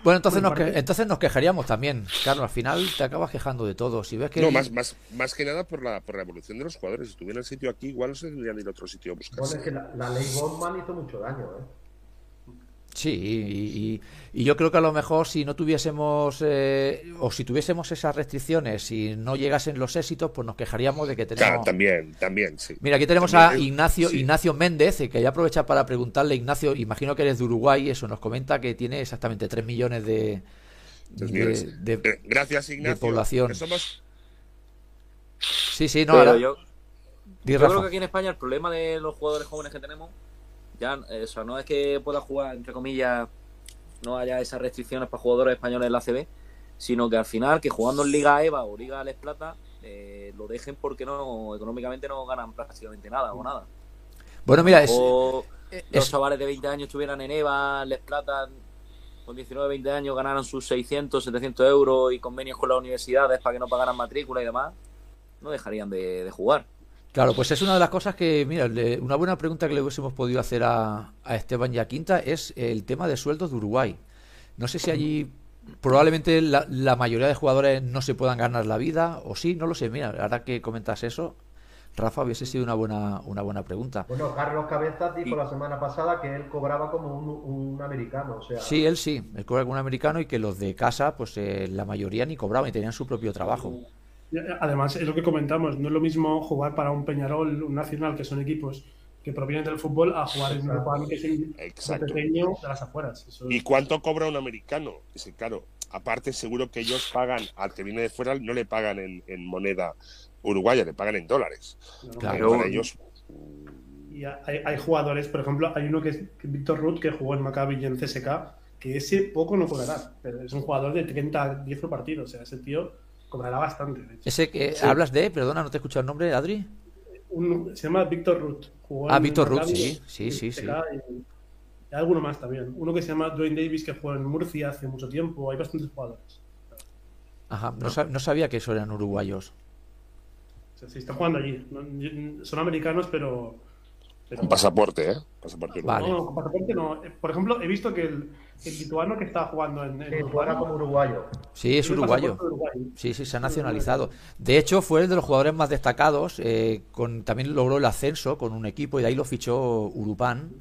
Bueno, entonces nos, entonces nos quejaríamos también. Claro, al final te acabas quejando de todo. Si ves que no, más, más, más que nada por la, por la evolución de los jugadores. Si tuviera el sitio aquí, igual no se tendrían ir a otro sitio a buscar. Bueno, es que la, ley Goldman hizo mucho daño, ¿eh? Sí, y, yo creo que a lo mejor si no tuviésemos, eh, o si tuviésemos esas restricciones, si no llegasen los éxitos, pues nos quejaríamos de que tenemos... Claro, también, también, sí. Mira, aquí tenemos a Ignacio Ignacio Méndez, que ya aprovecha para preguntarle, Ignacio, imagino que eres de Uruguay, eso nos comenta que tiene exactamente 3 millones de... de, Gracias, Ignacio. población. Somos... Sí, sí, no, ahora... yo, yo creo que aquí en España el problema de los jugadores jóvenes que tenemos ya, eso, no es que pueda jugar, entre comillas, no haya esas restricciones para jugadores españoles en la CB, sino que al final, que jugando en Liga EVA o Liga Les Plata, eh, lo dejen porque no económicamente no ganan prácticamente nada o nada. Bueno, mira, o los chavales de 20 años estuvieran en EVA, Les Plata, con 19, 20 años ganaran sus 600, 700 euros y convenios con las universidades para que no pagaran matrícula y demás, no dejarían de jugar. Claro, pues es una de las cosas que, mira, una buena pregunta que le hubiésemos podido hacer a, Esteban a Quinta es el tema de sueldos de Uruguay. No sé si allí probablemente la, mayoría de jugadores no se puedan ganar la vida, o sí, no lo sé. Mira, ahora que comentas eso, Rafa, hubiese sido una buena, una buena pregunta. Bueno, Carlos Cabezas dijo la semana pasada que él cobraba como un, americano. O sea... Sí, él sí, él cobra como un americano y que los de casa, pues eh, la mayoría ni cobraban y tenían su propio trabajo. Además, es lo que comentamos, no es lo mismo jugar para un Peñarol, un Nacional, que son equipos que provienen del fútbol, a jugar en un que es un pequeño de las afueras. ¿Y cuánto cobra un americano? Dice, claro, aparte seguro que ellos pagan, al que viene de fuera, no le pagan en, moneda uruguaya, le pagan en dólares. Claro. ellos... Y hay, jugadores, por ejemplo, hay uno que es Víctor Ruth, que jugó en Maccabi y en CSK, que ese poco no cobrará, pero es un jugador de 30, 10 partidos, o sea, ese tío cobrará bastante. Ese que hablas de, perdona, no te he escuchado el nombre, Adri. se llama Víctor Ruth. ah, Víctor Ruth, sí, sí, sí. sí. hay alguno más también. Uno que se llama Dwayne Davis, que jugó en Murcia hace mucho tiempo. Hay bastantes jugadores. Ajá, no, sabía que eso eran uruguayos. sí, están jugando allí. Son americanos, pero con pasaporte, ¿eh? Pasaporte No, con pasaporte no. Por ejemplo, he visto que el, lituano que está jugando en, en como uruguayo. Sí, es uruguayo. Sí, sí, se ha nacionalizado. De hecho, fue el de los jugadores más destacados. Eh, con, también logró el ascenso con un equipo y de ahí lo fichó Urupan.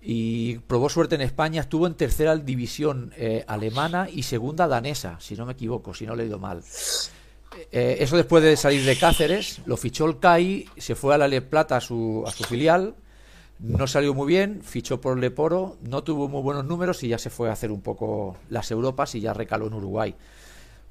Y probó suerte en España. Estuvo en tercera división eh, alemana y segunda danesa, si no me equivoco, si no le he ido mal. eh, eso después de salir de Cáceres, lo fichó el CAI, se fue a la Le Plata a su, a su filial, no salió muy bien, fichó por Leporo, no tuvo muy buenos números y ya se fue a hacer un poco las Europas y ya recaló en Uruguay.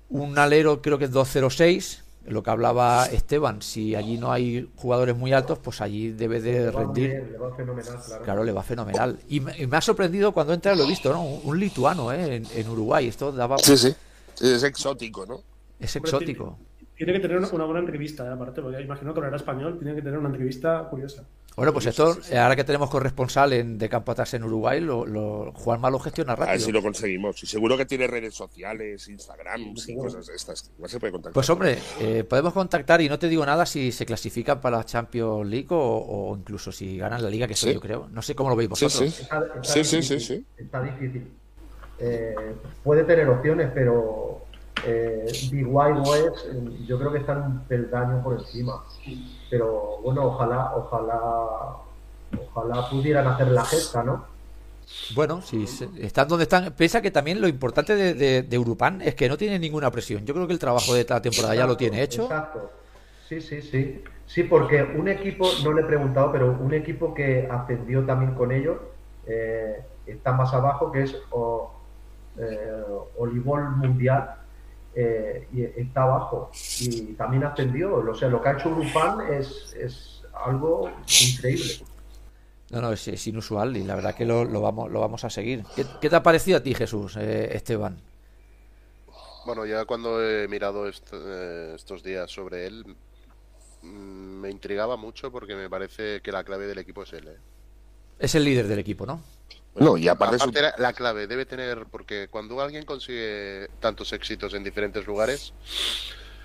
Un alero creo que es 206, lo que hablaba Esteban, si allí no hay jugadores muy altos, pues allí debe de Le va rendir. bien, le va fenomenal, claro. Claro, le va fenomenal. Y me, y me ha sorprendido cuando entra, lo he visto, ¿no? Un, un lituano, ¿eh? En, en Uruguay. Esto daba... Sí, sí. Es exótico, ¿no? Es Hombre, exótico. Tiene que tener una, buena entrevista, ¿eh? aparte, porque imagino que hablará español, tiene que tener una entrevista curiosa. Bueno, pues esto, ahora que tenemos corresponsal en, de campo atrás en Uruguay, lo, lo, Juanma lo gestiona A ver rápido. si lo conseguimos. Y seguro que tiene redes sociales, Instagram y cosas de estas. Igual se puede contactar. Pues hombre, eh, podemos contactar y no te digo nada si se clasifican para la Champions League o, o incluso si ganan la liga, que sí, Sí. yo creo. No sé cómo lo veis Sí, vosotros. sí. Está, está Sí, sí, difícil, sí, sí. Está difícil. Eh, puede tener opciones, pero eh, BY Boys eh, yo creo que están un peldaño por encima. Pero bueno, ojalá, ojalá, ojalá pudieran hacer la gesta, ¿no? Bueno, si están donde están. Piensa que también lo importante de, de, de Europan es que no tiene ninguna presión. Yo creo que el trabajo de esta temporada ya lo tiene hecho. Exacto. Sí, sí, sí. Sí, porque un equipo, no le he preguntado, pero un equipo que ascendió también con ellos eh, está más abajo, que es o, eh, Mundial, eh, y está abajo. Y también ascendió. O sea, lo que ha hecho Urupan es, es algo increíble. No, no, es, es inusual y la verdad que lo, lo vamos, lo vamos a seguir. ¿Qué, qué te ha parecido a ti, Jesús, eh, Esteban? Bueno, ya cuando he mirado est- eh, estos días sobre él, mm, me intrigaba mucho porque me parece que la clave del equipo es él. ¿eh? Es el líder del equipo, ¿no? Bueno, y aparte, Aparte, su- la- la clave debe tener, porque cuando alguien consigue tantos éxitos en diferentes lugares,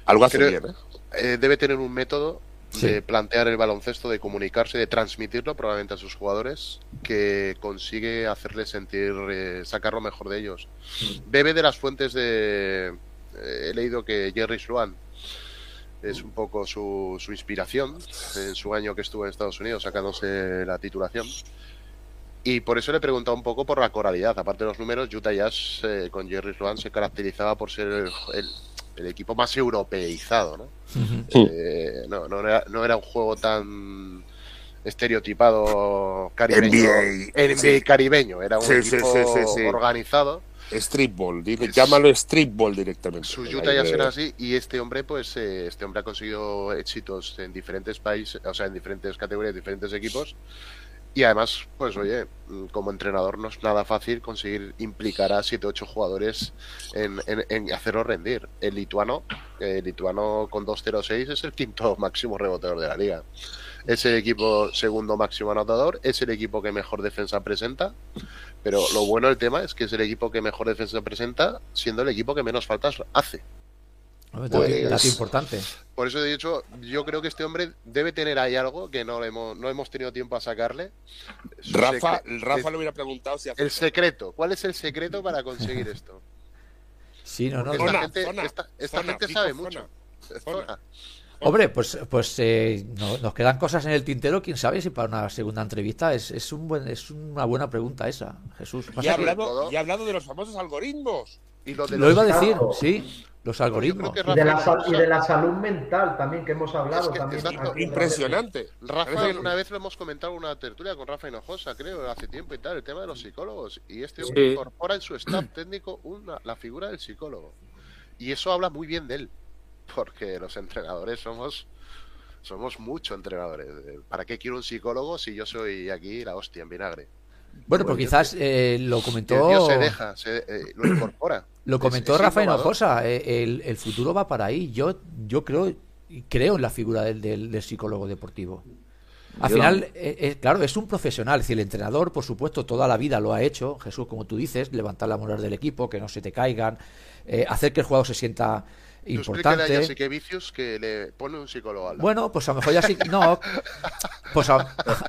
algo hace creo- bien, ¿eh? eh, debe tener un método Sí. de plantear el baloncesto, de comunicarse, de transmitirlo probablemente a sus jugadores, que consigue hacerles sentir, eh, sacar lo mejor de ellos. Bebe de las fuentes de... eh, he leído que Jerry Sloan es un poco su, su inspiración en su año que estuvo en Estados Unidos sacándose la titulación. Y por eso le he preguntado un poco por la coralidad. Aparte de los números, Utah Jazz eh, con Jerry Sloan se caracterizaba por ser el, el- el equipo más europeizado, ¿no? Eh, no, no, era, no era un juego tan estereotipado caribeño. NBA. NBA Sí. caribeño, era un Sí, sí, equipo sí, sí, sí. organizado. Street ball, dile- llámalo street ball directamente. Su Utah ya será así y este hombre pues eh, este hombre ha conseguido éxitos en diferentes países, o sea, en diferentes categorías, diferentes equipos y además pues oye, mm, como entrenador no es nada fácil conseguir implicar a 7 8 jugadores en, en, en hacerlos rendir. El lituano, el lituano con 2-0-6 es el quinto máximo reboteador de la liga. Es el equipo segundo máximo anotador, es el equipo que mejor defensa presenta, pero lo bueno del tema es que es el equipo que mejor defensa presenta, siendo el equipo que menos faltas hace. Hombre, Pues- importante. Por eso he dicho, yo creo que este hombre debe tener ahí algo que no, le hemos, no hemos tenido tiempo a sacarle. Su Rafa, secre- Rafa es- le hubiera preguntado si hace- el secreto. ¿Cuál es el secreto para conseguir esto? Sí, no, no. Esta Zona, gente, zona, esta, esta zona, gente sabe zona, mucho. zona. Zona. Hombre, pues, pues eh, no- nos quedan cosas en el tintero. Quién sabe si para una segunda entrevista es, es, un buen, es una buena pregunta esa, Jesús. Y ha, hablado, todo- y ha hablado de los famosos algoritmos. Y lo de iba a decir, sí, los algoritmos. creo que Y de, la, y de salud mental también, que hemos hablado Es que también. exacto, aquí en Impresionante. Rafa, una vez lo hemos comentado en una tertulia con Rafa Hinojosa, creo, hace tiempo y tal, el tema de los psicólogos. Y este hombre Sí. incorpora en su staff técnico una, la figura del psicólogo. Y eso habla muy bien de él, porque los entrenadores somos somos mucho entrenadores. ¿Para qué quiero un psicólogo si yo soy aquí la hostia en vinagre? Bueno, pues quizás eh, lo el comentó. tío se deja, se, eh, lo incorpora. Lo comentó es Rafa innovador. Hinojosa, eh, el, el futuro va para ahí. Yo, yo creo, creo en la figura del, del- del psicólogo deportivo. Al Yo final, eh, claro, es un profesional. Es decir, el entrenador, por supuesto, toda la vida lo ha hecho. Jesús, como tú dices, levantar la moral del equipo, que no se te caigan, eh, hacer que el jugador se sienta Tú a importante. Vicius que le pone un psicólogo al lado. Bueno, pues a lo mejor ya sí. No, pues a,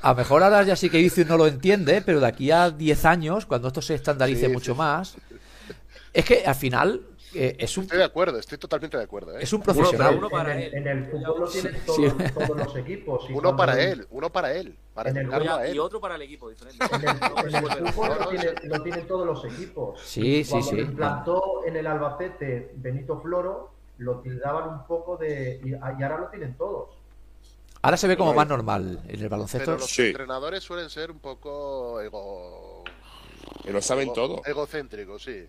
a lo mejor ahora ya sí que Vicius no lo entiende, pero de aquí a 10 años, cuando esto se estandarice Sí, mucho sí. más, es que al final eh, es un Estoy de acuerdo, estoy totalmente de acuerdo. ¿eh? es un profesional. uno para en, él. el, en el fútbol lo tienen todos, Sí. todos los equipos. Uno cuando para él, uno para él, para En el a Y otro para el equipo, diferente. En el, en fútbol lo, tiene- lo tienen todos los equipos. Sí, sí, Cuando sí. lo implantó en el Albacete Benito Floro, lo tildaban un poco de... Y, y ahora lo tienen todos. Ahora se ve como más normal en el baloncesto. Pero los Sí. entrenadores suelen ser un poco ego... Que lo saben ego- todo. Egocéntricos, sí.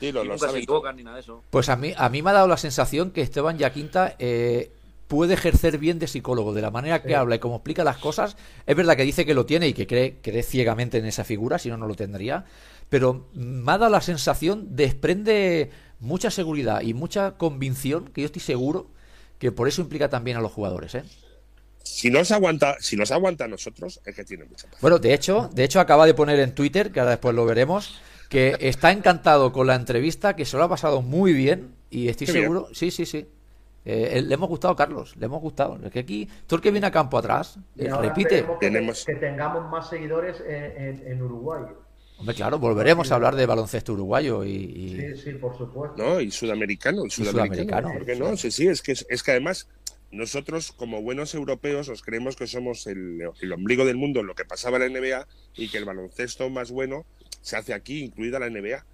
Sí, lo, Y lo nunca se saben todo. equivocan ni nada de eso. Pues a mí, a mí me ha dado la sensación que Esteban Yaquinta eh, puede ejercer bien de psicólogo, de la manera que Sí. habla y cómo explica las cosas. Es verdad que dice que lo tiene y que cree, cree ciegamente en esa figura, si no, no lo tendría. Pero me ha dado la sensación, desprende mucha seguridad y mucha convicción, que yo estoy seguro que por eso implica también a los jugadores. ¿eh? Si no se aguanta, si nos aguanta a nosotros, es que tiene mucha paz. Bueno, de hecho, de hecho acaba de poner en Twitter, que ahora después lo veremos, que está encantado con la entrevista, que se lo ha pasado muy bien y estoy Qué bien. seguro, sí, sí, sí. Eh, eh, le hemos gustado, Carlos, le hemos gustado. Es que aquí, todo el que viene a campo atrás, Y eh, repite. que, Tenemos- que tengamos más seguidores en, en- en Uruguay. Hombre, claro, volveremos a hablar de baloncesto uruguayo y, y- Sí, sí, por supuesto. ¿no? Y sudamericano, y sudamericano. sudamericano. ¿Por qué no? Sí, sí, es que, es que además nosotros como buenos europeos nos creemos que somos el, el ombligo del mundo en lo que pasaba en la NBA y que el baloncesto más bueno se hace aquí, incluida la NBA.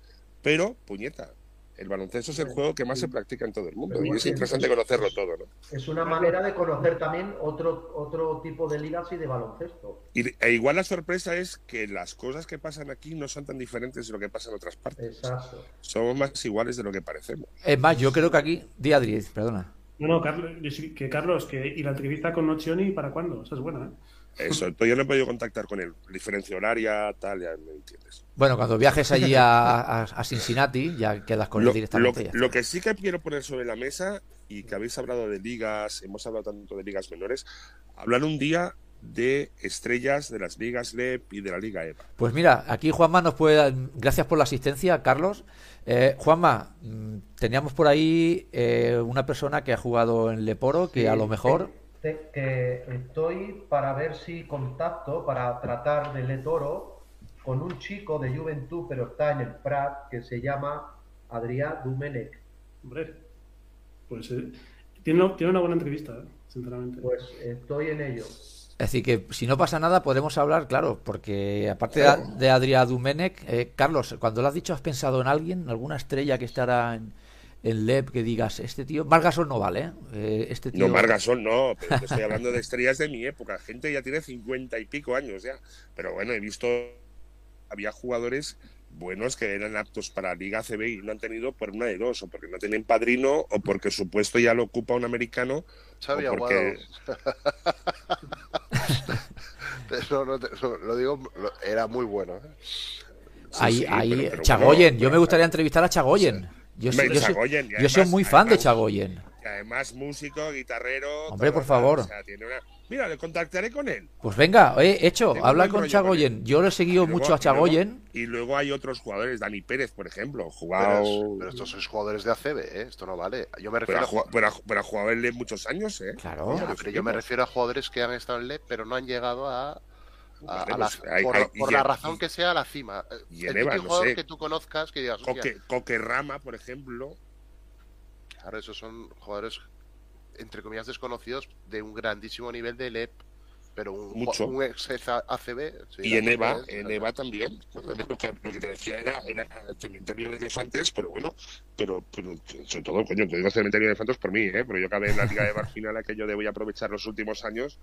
Pero, puñeta, el baloncesto es el juego que más se practica en todo el mundo y es interesante conocerlo todo, ¿no? Es una manera de conocer también otro, otro tipo de ligas y de baloncesto. Y, e igual la sorpresa es que las cosas que pasan aquí no son tan diferentes de lo que pasa en otras partes. Exacto. Somos más iguales de lo que parecemos. Es más, yo creo que aquí... Di Adri, perdona. No, no, Carlos, que Carlos, que, ¿y la entrevista con Nocioni para cuándo? Esa es buena, ¿eh? Eso, todavía no he podido contactar con él. Diferencia horaria, tal, ya me entiendes. Bueno, cuando viajes allí a, a- a Cincinnati, ya quedas con él Lo, directamente. lo- que sí que quiero poner sobre la mesa, y que habéis hablado de ligas, hemos hablado tanto de ligas menores, hablar un día de estrellas de las ligas LEP y de la Liga EVA. Pues mira, aquí Juanma nos puede dar. Gracias por la asistencia, Carlos. Eh, Juanma, mm, teníamos por ahí eh, una persona que ha jugado en Leporo, que Sí, a lo mejor. Te- que estoy para ver si contacto para tratar de Le Toro con un chico de Juventud, pero está en el Prat, que se llama Adrián Dumenech. Hombre, pues eh, tiene, una- tiene una buena entrevista, ¿eh? sinceramente. Pues estoy en ello. Es decir, que si no pasa nada, podremos hablar, claro, porque aparte de, de Adrià Dumenech, eh, Carlos, cuando lo has dicho, ¿has pensado en alguien, alguna estrella que estará en, en LEP que digas, este tío. Margasol no vale, ¿eh? Eh, este tío. No, Margasol no, pero te estoy hablando de estrellas de mi época. Gente ya tiene cincuenta y pico años ya. Pero bueno, he visto, había jugadores buenos que eran aptos para Liga CB y no han tenido por una de dos, o porque no tienen padrino, o porque su puesto ya lo ocupa un americano, Xavi porque... Aguado. No, no, lo digo, lo- era muy bueno. ¿eh? Ahí, sí, ahí, pero- pero Chagoyen. bueno, yo me gustaría entrevistar a Chagoyen. Yo soy, Hombre, yo soy- Chagoyen, soy muy fan de Chagoyen. Además músico, guitarrero... Hombre, por favor. o sea, tiene una- Mira, le contactaré con él. Pues venga, he hecho, Tengo habla con Chagoyen. Yo lo he seguido luego- mucho a y luego- Chagoyen. Y luego hay otros jugadores, Dani Pérez, por ejemplo, Pero, jugado... es- pero estos son jugadores de ACB, ¿eh? esto no vale. Yo me Pero refiero ha, a, jugado, pero, ha, pero ha jugado él muchos años, ¿eh? Claro. Ya, pero yo me refiero a jugadores que han estado en LEP, pero no han llegado a, a- Vale, a la- pues hay- por, hay- por y la razón y- que sea a la cima. Eh, y El no jugador sé. que tú conozcas que digas, hostia, Coque, Coquerrama, por ejemplo. claro, esos son jugadores entre comillas desconocidos de un grandísimo nivel de LEP, pero un, Mucho. un ex ACB. sí, y en EVA, es- en EVA también. Lo que lo que te decía era, era el cementerio de elefantes, pero bueno, pero, pero sobre todo, coño, te digo cementerio de elefantes por mí, ¿eh? Pero yo acabé en la Liga de Bar final a que yo voy a aprovechar los últimos años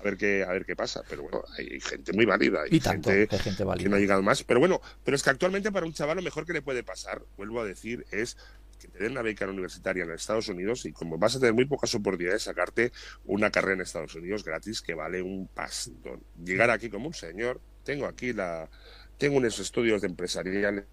a ver qué, a ver qué pasa. Pero bueno, hay gente muy válida. Hay Y tanto, gente hay gente que no ha llegado más. Pero bueno, pero es que actualmente para un chaval lo mejor que le puede pasar, vuelvo a decir, es que te den una beca universitaria en Estados Unidos y como vas a tener muy pocas oportunidades, sacarte una carrera en Estados Unidos gratis que vale un pastón. Llegar aquí como un señor, tengo aquí la, tengo unos estudios de empresariales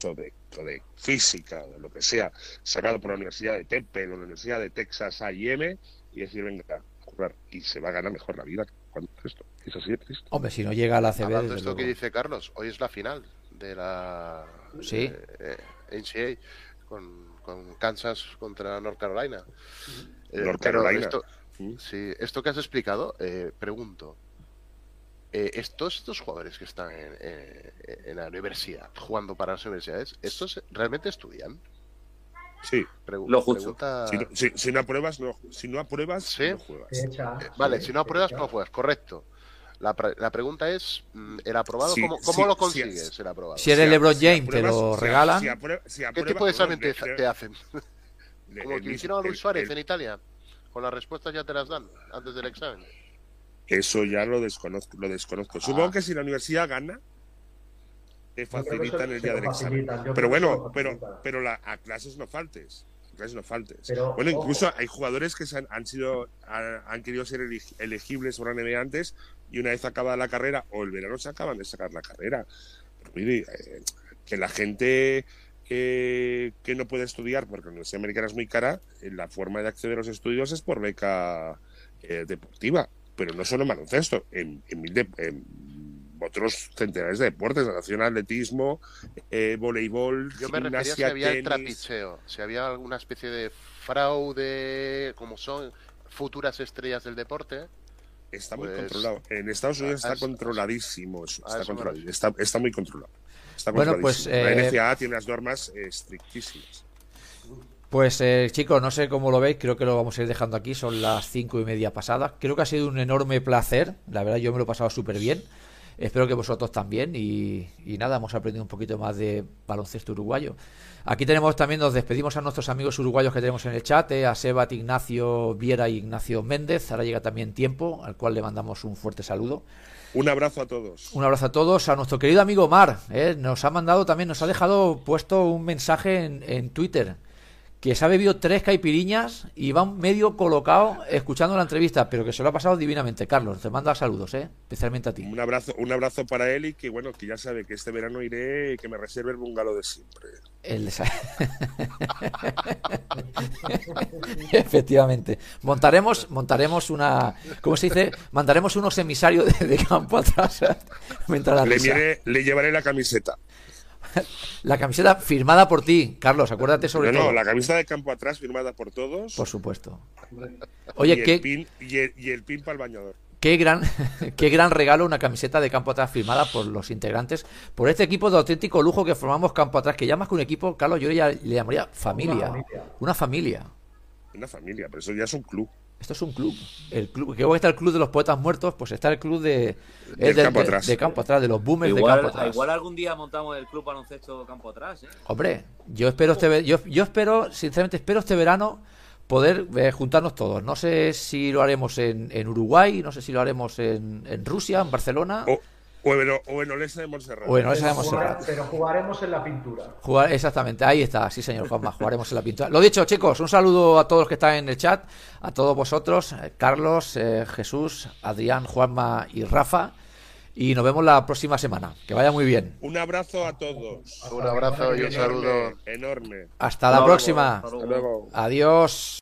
de, de física, de lo que sea, sacado por la Universidad de Temple, la Universidad de Texas A&M y decir, venga, a currar. Y se va a ganar mejor la vida cuando esto. Es así de triste. Hombre, si no llega a la CB. Hablando de esto que dice Carlos, hoy es la final de la Sí. eh, eh, NCAA con, con Kansas contra North Carolina. Eh, North Carolina. Esto, sí, esto que has explicado, eh, pregunto. eh, estos, estos jugadores que están en, eh, en la universidad, jugando para las universidades, ¿estos realmente estudian? Sí. Pregu- Lo justo. pregunta- Si no, si, si no apruebas, no, si no apruebas, Sí. no juegas. Eh, Vale, sí, si no apruebas, no juegas, correcto. La, pre- la pregunta es, mm, ¿el aprobado Sí, cómo, cómo sí, lo consigues, es. el aprobado? Si eres Si LeBron si James, te apruebas- lo si regalan. si aprueba- si ¿Qué aprueba- tipo de examen te, te hacen? Como el que hicieron a Luis Suárez el- en Italia. Con las respuestas ya te las dan antes del examen. Eso ya lo desconozco. Lo desconozco. Supongo que si la universidad gana, te facilitan el día del examen. Pero bueno, pero, pero la, a clases no faltes. A clases no faltes. Pero, bueno, incluso ojo. hay jugadores que se han, han sido han, han querido ser elegibles por la NBA antes y una vez acabada la carrera o el verano se acaban de sacar la carrera. Pero mire, eh, que la gente que, que no puede estudiar porque la Universidad Americana es muy cara, eh, la forma de acceder a los estudios es por beca eh, deportiva, pero no solo en baloncesto, en, en mil de- en otros centenares de deportes, natación, atletismo, eh, voleibol, Yo me refería a si había el trapicheo, si había alguna especie de fraude, como son futuras estrellas del deporte. Está muy Pues, controlado. En Estados Unidos a está controladísimo eso. Está, controlado, está, está muy controlado. Está Bueno, pues, eh, la NCAA tiene las normas eh, estrictísimas. Pues eh, chicos, no sé cómo lo veis, creo que lo vamos a ir dejando aquí, son las cinco y media pasadas. Creo que ha sido un enorme placer, la verdad yo me lo he pasado súper bien. Espero que vosotros también y, y nada, hemos aprendido un poquito más de baloncesto uruguayo. Aquí tenemos también, nos despedimos a nuestros amigos uruguayos que tenemos en el chat, eh, a Sebat, Ignacio Viera y Ignacio Méndez. Ahora llega también tiempo, al cual le mandamos un fuerte saludo. Un abrazo a todos. Un abrazo a todos. A nuestro querido amigo Mar, eh, nos ha mandado también, nos ha dejado puesto un mensaje en, en Twitter. Que se ha bebido tres caipiriñas y va medio colocado escuchando la entrevista, pero que se lo ha pasado divinamente. Carlos, te manda saludos, eh, especialmente a ti. Un abrazo, un abrazo para él y que bueno, que ya sabe que este verano iré y que me reserve el bungalow de siempre. El Efectivamente. Montaremos, montaremos una. ¿Cómo se dice? Mandaremos unos emisarios de, de campo atrás. mientras la Le, le llevaré la camiseta. La camiseta firmada por ti, Carlos, acuérdate sobre no, todo. no, la camiseta de campo atrás firmada por todos. Por supuesto. y Oye, el qué, pin, y el, y el pin para el bañador. qué gran, qué gran regalo una camiseta de campo atrás firmada por los integrantes, por este equipo de auténtico lujo que formamos campo atrás, que ya más que un equipo, Carlos, yo ya le llamaría familia. familia. Una familia. Una familia, pero eso ya es un club. Esto es un club. El club, que está el club de los poetas muertos, pues está el club de, Del eh, campo de- atrás. de campo atrás, de los boomers de campo atrás. igual algún día montamos el club baloncesto campo atrás, ¿eh? Hombre, yo espero este yo, yo espero, sinceramente espero este verano poder eh, juntarnos todos. No sé si lo haremos en, en Uruguay, no sé si lo haremos en, en Rusia, en Barcelona. O, o en, o en Olesa de Montserrat. O en Olesa de Pero jugar- Montserrat. pero jugaremos en la pintura. Jugar, exactamente, ahí está, sí señor Juanma, jugaremos en la pintura. Lo dicho, chicos, un saludo a todos los que están en el chat, a todos vosotros, eh, Carlos, eh, Jesús, Adrián, Juanma y Rafa, y nos vemos la próxima semana. Que vaya muy bien. Un abrazo a todos. Un abrazo y un Enorme, saludo. Enorme. Hasta la luego, próxima. Hasta luego. Adiós.